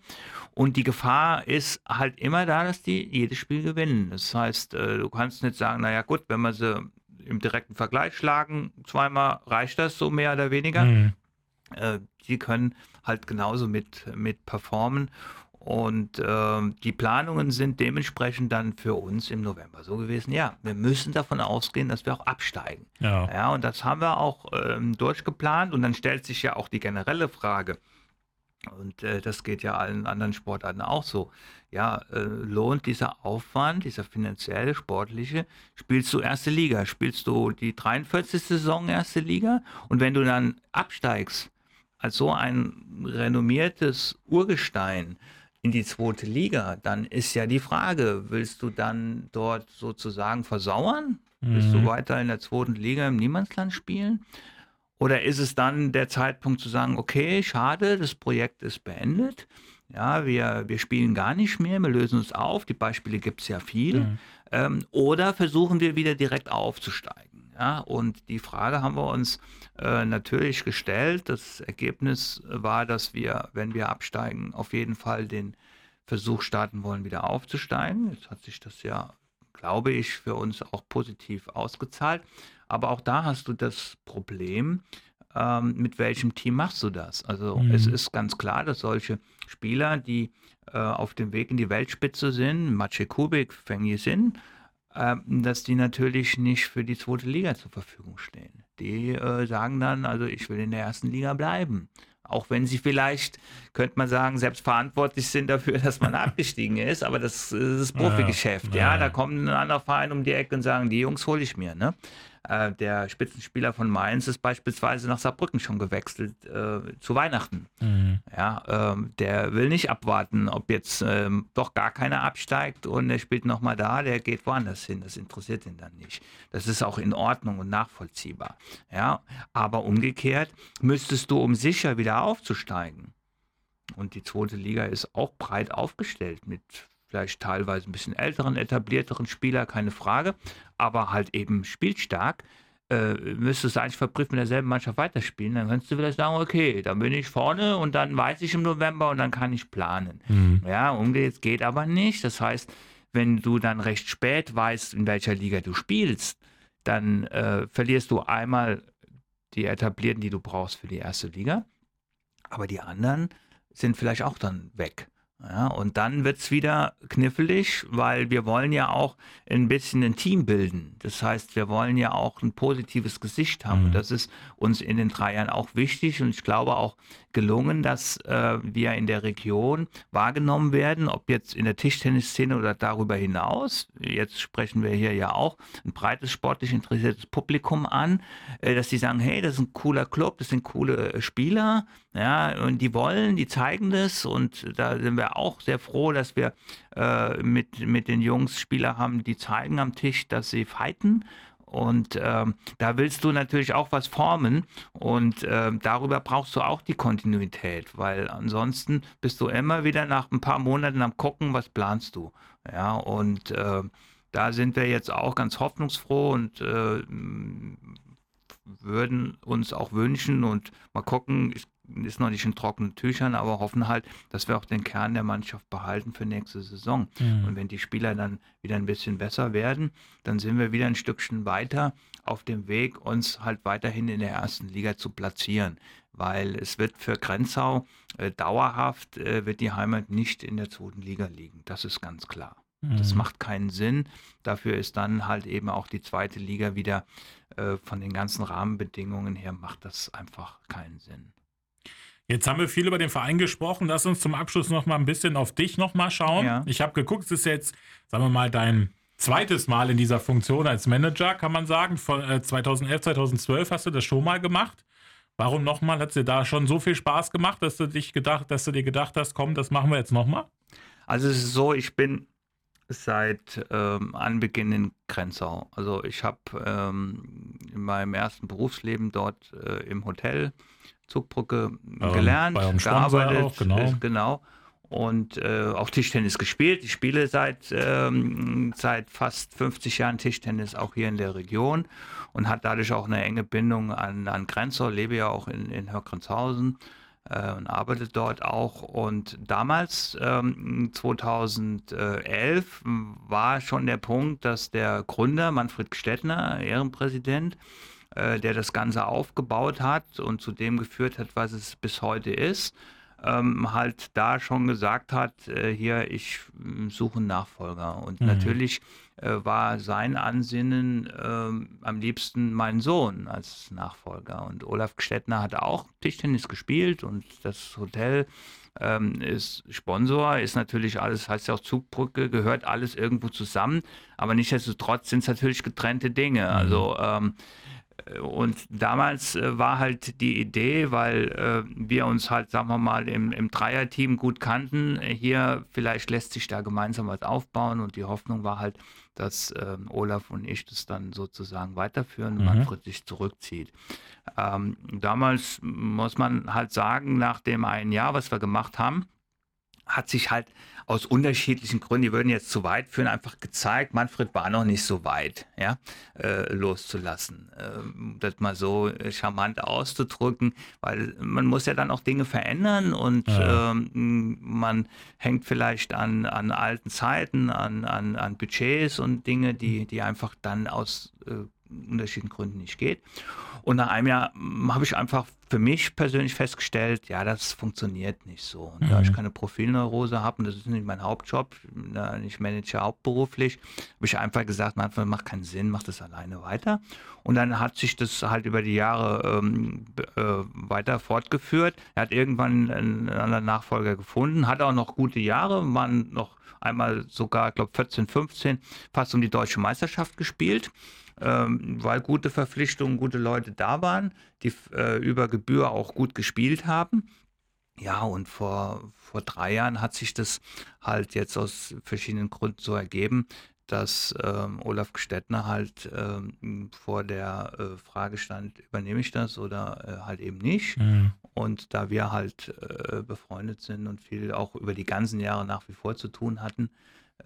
Und die Gefahr ist halt immer da, dass die jedes Spiel gewinnen. Das heißt, äh, du kannst nicht sagen, naja gut, wenn wir sie im direkten Vergleich schlagen, zweimal reicht das so mehr oder weniger. Mhm. die können halt genauso mit, mit performen. Und äh, die Planungen sind dementsprechend dann für uns im November so gewesen, ja, wir müssen davon ausgehen, dass wir auch absteigen. Ja, ja und das haben wir auch ähm, durchgeplant und dann stellt sich ja auch die generelle Frage, und äh, das geht ja allen anderen Sportarten auch so. Ja, äh, lohnt dieser Aufwand, dieser finanzielle, sportliche, spielst du erste Liga, spielst du die 43. Saison erste Liga und wenn du dann absteigst als so ein renommiertes Urgestein in die zweite Liga, dann ist ja die Frage, willst du dann dort sozusagen versauern? Mhm. Willst du mhm. weiter in der zweiten Liga im Niemandsland spielen? Oder ist es dann der Zeitpunkt zu sagen, okay, schade, das Projekt ist beendet. Ja, wir, wir spielen gar nicht mehr, wir lösen uns auf. Die Beispiele gibt es ja viel. Mhm. Ähm, oder versuchen wir wieder direkt aufzusteigen. Ja, und die Frage haben wir uns äh, natürlich gestellt. Das Ergebnis war, dass wir, wenn wir absteigen, auf jeden Fall den Versuch starten wollen, wieder aufzusteigen. Jetzt hat sich das ja, glaube ich, für uns auch positiv ausgezahlt. Aber auch da hast du das Problem, ähm, mit welchem Team machst du das? Also mhm. es ist ganz klar, dass solche Spieler, die äh, auf dem Weg in die Weltspitze sind, Maciej Kubik, Feng sind, äh, dass die natürlich nicht für die zweite Liga zur Verfügung stehen. Die äh, sagen dann, also ich will in der ersten Liga bleiben. Auch wenn sie vielleicht, könnte man sagen, selbst verantwortlich sind dafür, dass man abgestiegen ist, aber das ist das Profigeschäft. Ja, ja, ja, da kommt ein anderer Verein um die Ecke und sagen, die Jungs hole ich mir. Ne? Äh, der Spitzenspieler von Mainz ist beispielsweise nach Saarbrücken schon gewechselt äh, zu Weihnachten. Mhm. Ja, ähm, der will nicht abwarten, ob jetzt ähm, doch gar keiner absteigt und er spielt nochmal da, der geht woanders hin. Das interessiert ihn dann nicht. Das ist auch in Ordnung und nachvollziehbar. Ja, aber umgekehrt müsstest du, um sicher wieder aufzusteigen, und die zweite Liga ist auch breit aufgestellt mit vielleicht teilweise ein bisschen älteren, etablierteren Spieler, keine Frage, aber halt eben spielstark, äh, müsstest du eigentlich verbrieft mit derselben Mannschaft weiterspielen, dann könntest du vielleicht sagen, okay, dann bin ich vorne und dann weiß ich im November und dann kann ich planen. Mhm. Ja, umgeht geht aber nicht. Das heißt, wenn du dann recht spät weißt, in welcher Liga du spielst, dann äh, verlierst du einmal die etablierten, die du brauchst für die erste Liga, aber die anderen sind vielleicht auch dann weg. Ja, und dann wird es wieder knifflig, weil wir wollen ja auch ein bisschen ein Team bilden. Das heißt, wir wollen ja auch ein positives Gesicht haben. Mhm. Und das ist uns in den drei Jahren auch wichtig und ich glaube auch gelungen, dass äh, wir in der Region wahrgenommen werden, ob jetzt in der Tischtennisszene oder darüber hinaus. Jetzt sprechen wir hier ja auch ein breites sportlich interessiertes Publikum an, äh, dass die sagen, hey, das ist ein cooler Club, das sind coole Spieler, ja, und die wollen, die zeigen das und da sind wir auch sehr froh, dass wir äh, mit, mit den Jungs Spieler haben, die zeigen am Tisch, dass sie fighten und ähm, da willst du natürlich auch was formen und äh, darüber brauchst du auch die Kontinuität, weil ansonsten bist du immer wieder nach ein paar Monaten am gucken, was planst du. Ja, und äh, da sind wir jetzt auch ganz hoffnungsfroh und äh, würden uns auch wünschen und mal gucken, ich ist noch nicht in trockenen Tüchern, aber hoffen halt, dass wir auch den Kern der Mannschaft behalten für nächste Saison. Mhm. Und wenn die Spieler dann wieder ein bisschen besser werden, dann sind wir wieder ein Stückchen weiter auf dem Weg, uns halt weiterhin in der ersten Liga zu platzieren. Weil es wird für Grenzau äh, dauerhaft, äh, wird die Heimat nicht in der zweiten Liga liegen. Das ist ganz klar. Das mhm. macht keinen Sinn. Dafür ist dann halt eben auch die zweite Liga wieder äh, von den ganzen Rahmenbedingungen her macht das einfach keinen Sinn. Jetzt haben wir viel über den Verein gesprochen. Lass uns zum Abschluss noch mal ein bisschen auf dich noch mal schauen. Ja. Ich habe geguckt, es ist jetzt, sagen wir mal, dein zweites Mal in dieser Funktion als Manager, kann man sagen. Von äh, 2011, 2012 hast du das schon mal gemacht. Warum nochmal? Hat es dir da schon so viel Spaß gemacht, dass du dich gedacht, dass du dir gedacht hast, komm, das machen wir jetzt nochmal? Also es ist so, ich bin seit ähm, Anbeginn in Grenzau. Also ich habe ähm, in meinem ersten Berufsleben dort äh, im Hotel Zugbrücke ähm, gelernt, gearbeitet, auch, genau. Ist, genau. Und äh, auch Tischtennis gespielt. Ich spiele seit, ähm, seit fast 50 Jahren Tischtennis auch hier in der Region und hat dadurch auch eine enge Bindung an, an Grenzau, lebe ja auch in, in Hörgrenzhausen äh, und arbeite dort auch. Und damals, ähm, 2011, war schon der Punkt, dass der Gründer Manfred Stettner, Ehrenpräsident, äh, der das Ganze aufgebaut hat und zu dem geführt hat, was es bis heute ist, ähm, halt da schon gesagt hat, äh, hier, ich äh, suche einen Nachfolger. Und mhm. natürlich äh, war sein Ansinnen ähm, am liebsten mein Sohn als Nachfolger. Und Olaf Gstettner hat auch Tischtennis gespielt und das Hotel ähm, ist Sponsor, ist natürlich alles, heißt ja auch Zugbrücke, gehört alles irgendwo zusammen, aber nichtsdestotrotz sind es natürlich getrennte Dinge. Mhm. Also ähm, und damals äh, war halt die Idee, weil äh, wir uns halt, sagen wir mal, im, im Dreierteam gut kannten, hier vielleicht lässt sich da gemeinsam was aufbauen und die Hoffnung war halt, dass äh, Olaf und ich das dann sozusagen weiterführen und mhm. Manfred sich zurückzieht. Ähm, damals muss man halt sagen, nach dem einen Jahr, was wir gemacht haben, hat sich halt aus unterschiedlichen Gründen, die würden jetzt zu weit führen, einfach gezeigt, Manfred war noch nicht so weit, ja, äh, loszulassen. Ähm, das mal so charmant auszudrücken, weil man muss ja dann auch Dinge verändern und ja. ähm, man hängt vielleicht an, an alten Zeiten, an, an, an Budgets und Dinge, die, die einfach dann aus äh, unterschiedlichen Gründen nicht geht. Und nach einem Jahr hm, habe ich einfach für mich persönlich festgestellt, ja, das funktioniert nicht so. Und mhm. da ich keine Profilneurose habe und das ist nicht mein Hauptjob, ich manage hauptberuflich, habe ich einfach gesagt, manchmal macht keinen Sinn, macht das alleine weiter. Und dann hat sich das halt über die Jahre ähm, äh, weiter fortgeführt. Er hat irgendwann einen anderen Nachfolger gefunden, hat auch noch gute Jahre, waren noch einmal sogar, ich glaube 14, 15, fast um die deutsche Meisterschaft gespielt ähm, weil gute Verpflichtungen, gute Leute da waren, die äh, über Gebühr auch gut gespielt haben. Ja, und vor, vor drei Jahren hat sich das halt jetzt aus verschiedenen Gründen so ergeben, dass ähm, Olaf Gstettner halt ähm, vor der äh, Frage stand, übernehme ich das oder äh, halt eben nicht. Mhm. Und da wir halt äh, befreundet sind und viel auch über die ganzen Jahre nach wie vor zu tun hatten,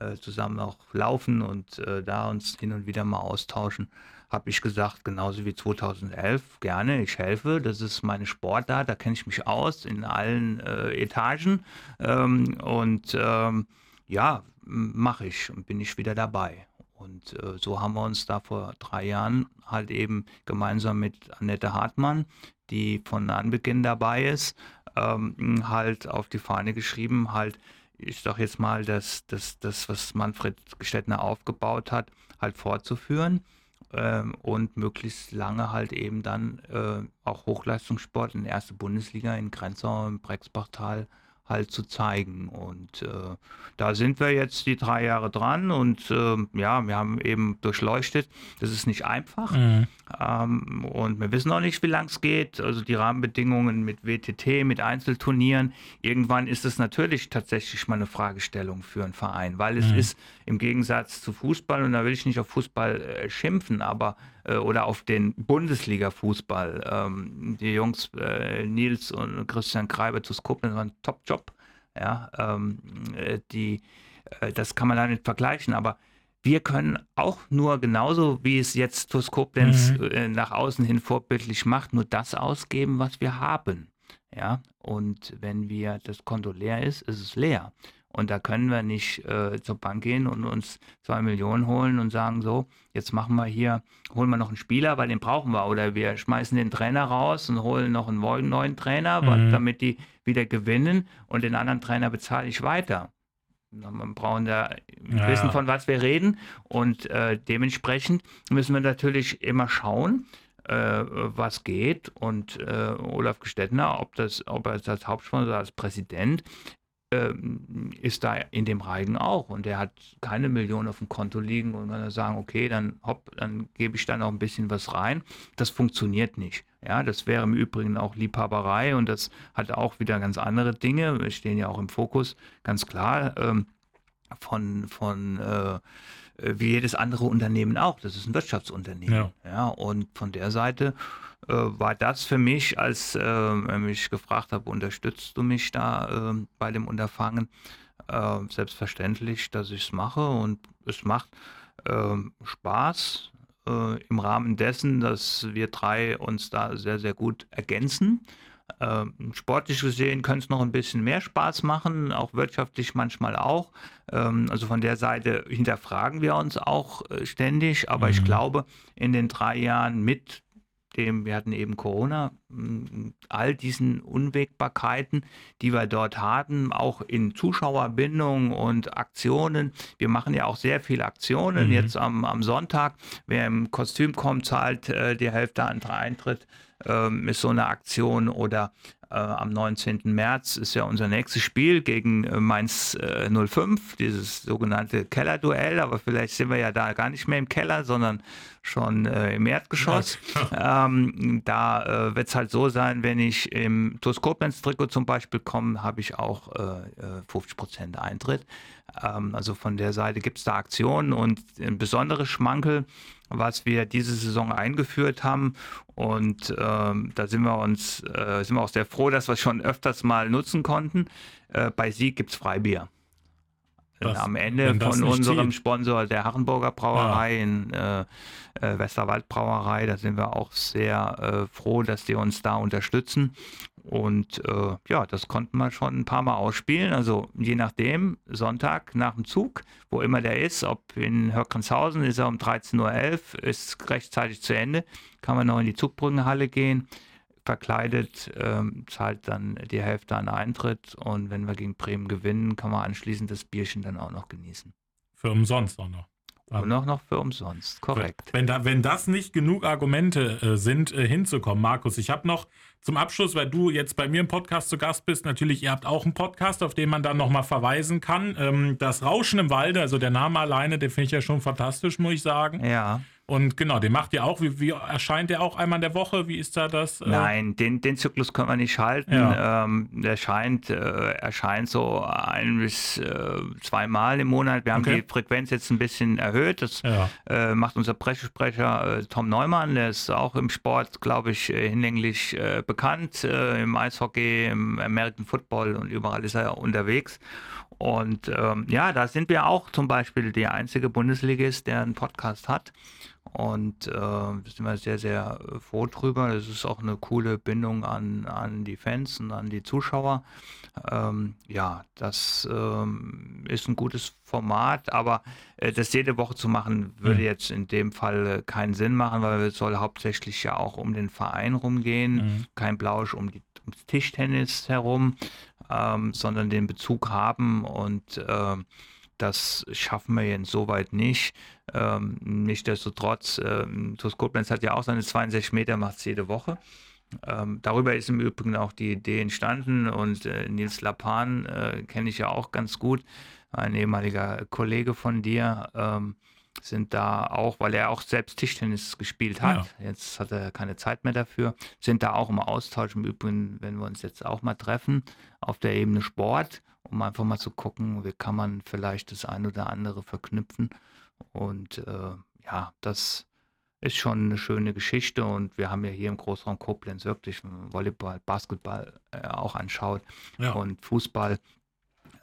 äh, zusammen auch laufen und äh, da uns hin und wieder mal austauschen, habe ich gesagt, genauso wie 2011, gerne, ich helfe. Das ist meine Sportart, da kenne ich mich aus in allen äh, Etagen. Ähm, und ähm, ja, mache ich und bin ich wieder dabei. Und äh, so haben wir uns da vor drei Jahren halt eben gemeinsam mit Annette Hartmann, die von Anbeginn dabei ist, ähm, halt auf die Fahne geschrieben, halt ich sage jetzt mal, dass das, das, was Manfred Gestettner aufgebaut hat, halt fortzuführen ähm, und möglichst lange halt eben dann äh, auch Hochleistungssport in der erste Bundesliga in Grenzau im Brexbachtal halt zu zeigen. Und äh, da sind wir jetzt die drei Jahre dran und äh, ja, wir haben eben durchleuchtet, das ist nicht einfach. Mhm. Ähm, und wir wissen auch nicht, wie lang es geht. Also die Rahmenbedingungen mit WTT, mit Einzelturnieren. Irgendwann ist es natürlich tatsächlich mal eine Fragestellung für einen Verein, weil es mhm. ist im Gegensatz zu Fußball, und da will ich nicht auf Fußball äh, schimpfen, aber äh, oder auf den Bundesliga-Fußball. Ähm, die Jungs äh, Nils und Christian Kreiber zu Skopje waren Top-Job. Ja, ähm, äh, die, äh, das kann man da nicht vergleichen, aber wir können auch nur genauso, wie es jetzt TuS Koblenz mhm. äh, nach außen hin vorbildlich macht, nur das ausgeben, was wir haben. Ja, und wenn wir das Konto leer ist, ist es leer. Und da können wir nicht äh, zur Bank gehen und uns zwei Millionen holen und sagen, so, jetzt machen wir hier, holen wir noch einen Spieler, weil den brauchen wir. Oder wir schmeißen den Trainer raus und holen noch einen neuen Trainer, mhm. damit die wieder gewinnen und den anderen Trainer bezahle ich weiter. Man braucht da ja. wissen, von was wir reden. Und äh, dementsprechend müssen wir natürlich immer schauen, äh, was geht. Und äh, Olaf Gestettner, ob, das, ob er als Hauptsponsor, als Präsident, ähm, ist da in dem Reigen auch und er hat keine Millionen auf dem Konto liegen und kann sagen, okay, dann hopp, dann gebe ich da noch ein bisschen was rein. Das funktioniert nicht. Ja, das wäre im Übrigen auch Liebhaberei und das hat auch wieder ganz andere Dinge. Wir stehen ja auch im Fokus, ganz klar, ähm, von, von äh, wie jedes andere Unternehmen auch. Das ist ein Wirtschaftsunternehmen. Ja. ja und von der Seite äh, war das für mich, als äh, er mich gefragt habe, unterstützt du mich da äh, bei dem Unterfangen, äh, selbstverständlich, dass ich es mache und es macht ähm, Spaß äh, im Rahmen dessen, dass wir drei uns da sehr, sehr gut ergänzen. Ähm, sportlich gesehen könnte es noch ein bisschen mehr Spaß machen, auch wirtschaftlich manchmal auch. Ähm, also von der Seite hinterfragen wir uns auch äh, ständig, aber mhm. ich glaube, in den drei Jahren mit dem, wir hatten eben Corona, all diesen Unwägbarkeiten, die wir dort hatten, auch in Zuschauerbindung und Aktionen. Wir machen ja auch sehr viele Aktionen. Mhm. Jetzt am, am Sonntag, wer im Kostüm kommt, zahlt äh, die Hälfte an Eintritt ähm, ist so eine Aktion oder äh, am 19. März ist ja unser nächstes Spiel gegen äh, Mainz äh, 05, dieses sogenannte Kellerduell, aber vielleicht sind wir ja da gar nicht mehr im Keller, sondern schon äh, im Erdgeschoss. ähm, da äh, wird es halt so sein, wenn ich im TuS Koblenz-Trikot zum Beispiel komme, habe ich auch 50% äh, Eintritt. Ähm, also von der Seite gibt es da Aktionen und ein besonderes Schmankel was wir diese Saison eingeführt haben. Und ähm, da sind wir uns, äh, sind wir auch sehr froh, dass wir es schon öfters mal nutzen konnten. Äh, bei Sieg gibt es Freibier. Das, Am Ende von unserem zieht. Sponsor der Harrenburger Brauerei ja. in äh, äh, Westerwald Brauerei, da sind wir auch sehr äh, froh, dass die uns da unterstützen. Und äh, ja, das konnten wir schon ein paar Mal ausspielen. Also je nachdem, Sonntag nach dem Zug, wo immer der ist, ob in Hörkranshausen ist er um 13.11 Uhr, ist rechtzeitig zu Ende, kann man noch in die Zugbrückenhalle gehen, verkleidet, ähm, zahlt dann die Hälfte an Eintritt und wenn wir gegen Bremen gewinnen, kann man anschließend das Bierchen dann auch noch genießen. Für umsonst auch noch. Und noch, noch für umsonst, korrekt. Wenn, da, wenn das nicht genug Argumente äh, sind, äh, hinzukommen, Markus, ich habe noch zum Abschluss, weil du jetzt bei mir im Podcast zu Gast bist, natürlich, ihr habt auch einen Podcast, auf den man dann nochmal verweisen kann. Ähm, das Rauschen im Walde, also der Name alleine, den finde ich ja schon fantastisch, muss ich sagen. Ja. Und genau, den macht ihr auch. Wie, wie, erscheint der auch einmal in der Woche? Wie ist da das? Äh? Nein, den, den Zyklus können wir nicht halten. Ja. Ähm, der scheint, äh, erscheint so ein bis äh, zweimal im Monat. Wir haben okay. die Frequenz jetzt ein bisschen erhöht. Das ja. äh, macht unser Pressesprecher äh, Tom Neumann. Der ist auch im Sport, glaube ich, äh, hinlänglich bekannt. Im Eishockey, im American Football und überall ist er unterwegs. Und ähm, ja, da sind wir auch zum Beispiel der einzige Bundesligist, der einen Podcast hat. Und äh, sind wir sehr, sehr froh drüber. Das ist auch eine coole Bindung an, an die Fans und an die Zuschauer. Ähm, ja, das ähm, ist ein gutes Format, aber äh, das jede Woche zu machen, würde mhm. jetzt in dem Fall äh, keinen Sinn machen, weil es soll hauptsächlich ja auch um den Verein rumgehen, mhm. kein Blausch um die, ums Tischtennis herum, ähm, sondern den Bezug haben und äh, das schaffen wir insoweit nicht. Ähm, Nichtsdestotrotz, ähm, TuS Koblenz hat ja auch seine 62 Meter, macht es jede Woche. Ähm, darüber ist im Übrigen auch die Idee entstanden und äh, Nils Lapan äh, kenne ich ja auch ganz gut, ein ehemaliger Kollege von dir. Ähm, sind da auch, weil er auch selbst Tischtennis gespielt hat, ja. jetzt hat er keine Zeit mehr dafür, sind da auch im Austausch. Im Übrigen, wenn wir uns jetzt auch mal treffen auf der Ebene Sport, um einfach mal zu gucken, wie kann man vielleicht das ein oder andere verknüpfen. Und äh, ja, das ist schon eine schöne Geschichte und wir haben ja hier im Großraum Koblenz wirklich Volleyball, Basketball äh, auch anschaut ja. und Fußball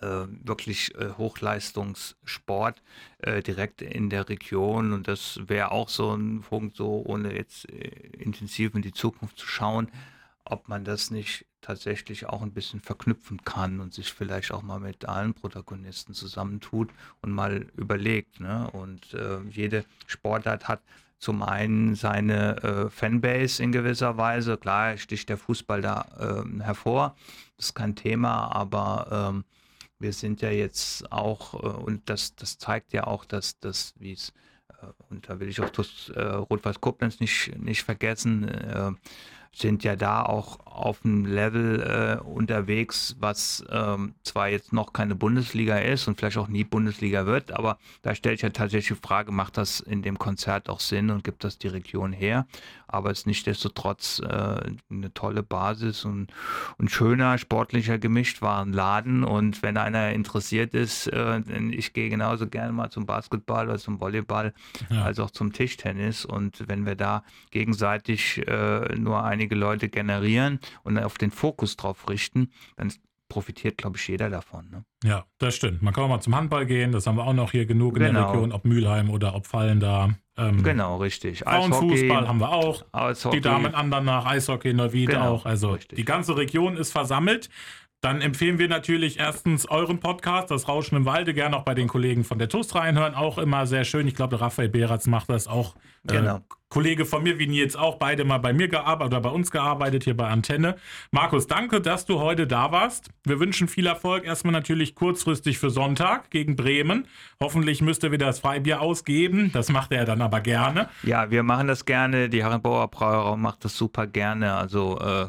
äh, wirklich äh, Hochleistungssport äh, direkt in der Region. Und das wäre auch so ein Punkt, so ohne jetzt äh, intensiv in die Zukunft zu schauen, ob man das nicht tatsächlich auch ein bisschen verknüpfen kann und sich vielleicht auch mal mit allen Protagonisten zusammentut und mal überlegt. Ne? Und äh, jede Sportart hat zum einen seine äh, Fanbase in gewisser Weise. Klar sticht der Fußball da äh, hervor, das ist kein Thema, aber ähm, wir sind ja jetzt auch, äh, und das, das zeigt ja auch, dass das, wie es, äh, und da will ich auch das äh, Rot-Weiß Koblenz nicht, nicht vergessen, sind ja da auch auf einem Level äh, unterwegs, was ähm, zwar jetzt noch keine Bundesliga ist und vielleicht auch nie Bundesliga wird, aber da stelle ich ja tatsächlich die Frage, macht das in dem Konzert auch Sinn und gibt das die Region her? Aber es ist nichtsdestotrotz äh, eine tolle Basis und ein schöner, sportlicher gemischt war ein Laden und wenn einer interessiert ist, äh, ich gehe genauso gerne mal zum Basketball oder zum Volleyball ja. als auch zum Tischtennis und wenn wir da gegenseitig äh, nur einige Leute generieren, und auf den Fokus drauf richten, dann profitiert, glaube ich, jeder davon. Ne? Ja, das stimmt. Man kann auch mal zum Handball gehen, das haben wir auch noch hier genug in genau. der Region, ob Mülheim oder ob Fallen da. Ähm, genau, richtig. Frauenfußball haben wir auch. Eishockey. Die Damen anderen nach Eishockey, Neuwied genau, auch. Also richtig. die ganze Region ist versammelt. Dann empfehlen wir natürlich erstens euren Podcast, das Rauschen im Walde, gerne auch bei den Kollegen von der TUS reinhören. Auch immer sehr schön. Ich glaube, Raphael Beratz macht das auch äh, genau. Kollege von mir, wie Nils auch, beide mal bei mir gearbeitet oder bei uns gearbeitet hier bei Antenne. Markus, danke, dass du heute da warst. Wir wünschen viel Erfolg erstmal natürlich kurzfristig für Sonntag gegen Bremen. Hoffentlich müsst ihr wieder das Freibier ausgeben. Das macht er dann aber gerne. Ja, wir machen das gerne. Die Herrenbauer Brauerei macht das super gerne. Also äh,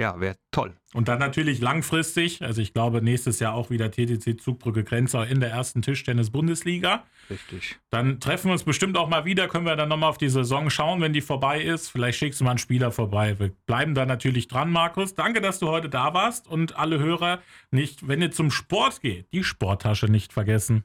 ja, wäre toll. Und dann natürlich langfristig, also ich glaube nächstes Jahr auch wieder TTC Zugbrücke Grenzau in der ersten Tischtennis-Bundesliga. Richtig. Dann treffen wir uns bestimmt auch mal wieder, können wir dann nochmal auf die Saison schauen, wenn die vorbei ist. Vielleicht schickst du mal einen Spieler vorbei. Wir bleiben da natürlich dran, Markus. Danke, dass du heute da warst und alle Hörer nicht, wenn ihr zum Sport geht, die Sporttasche nicht vergessen.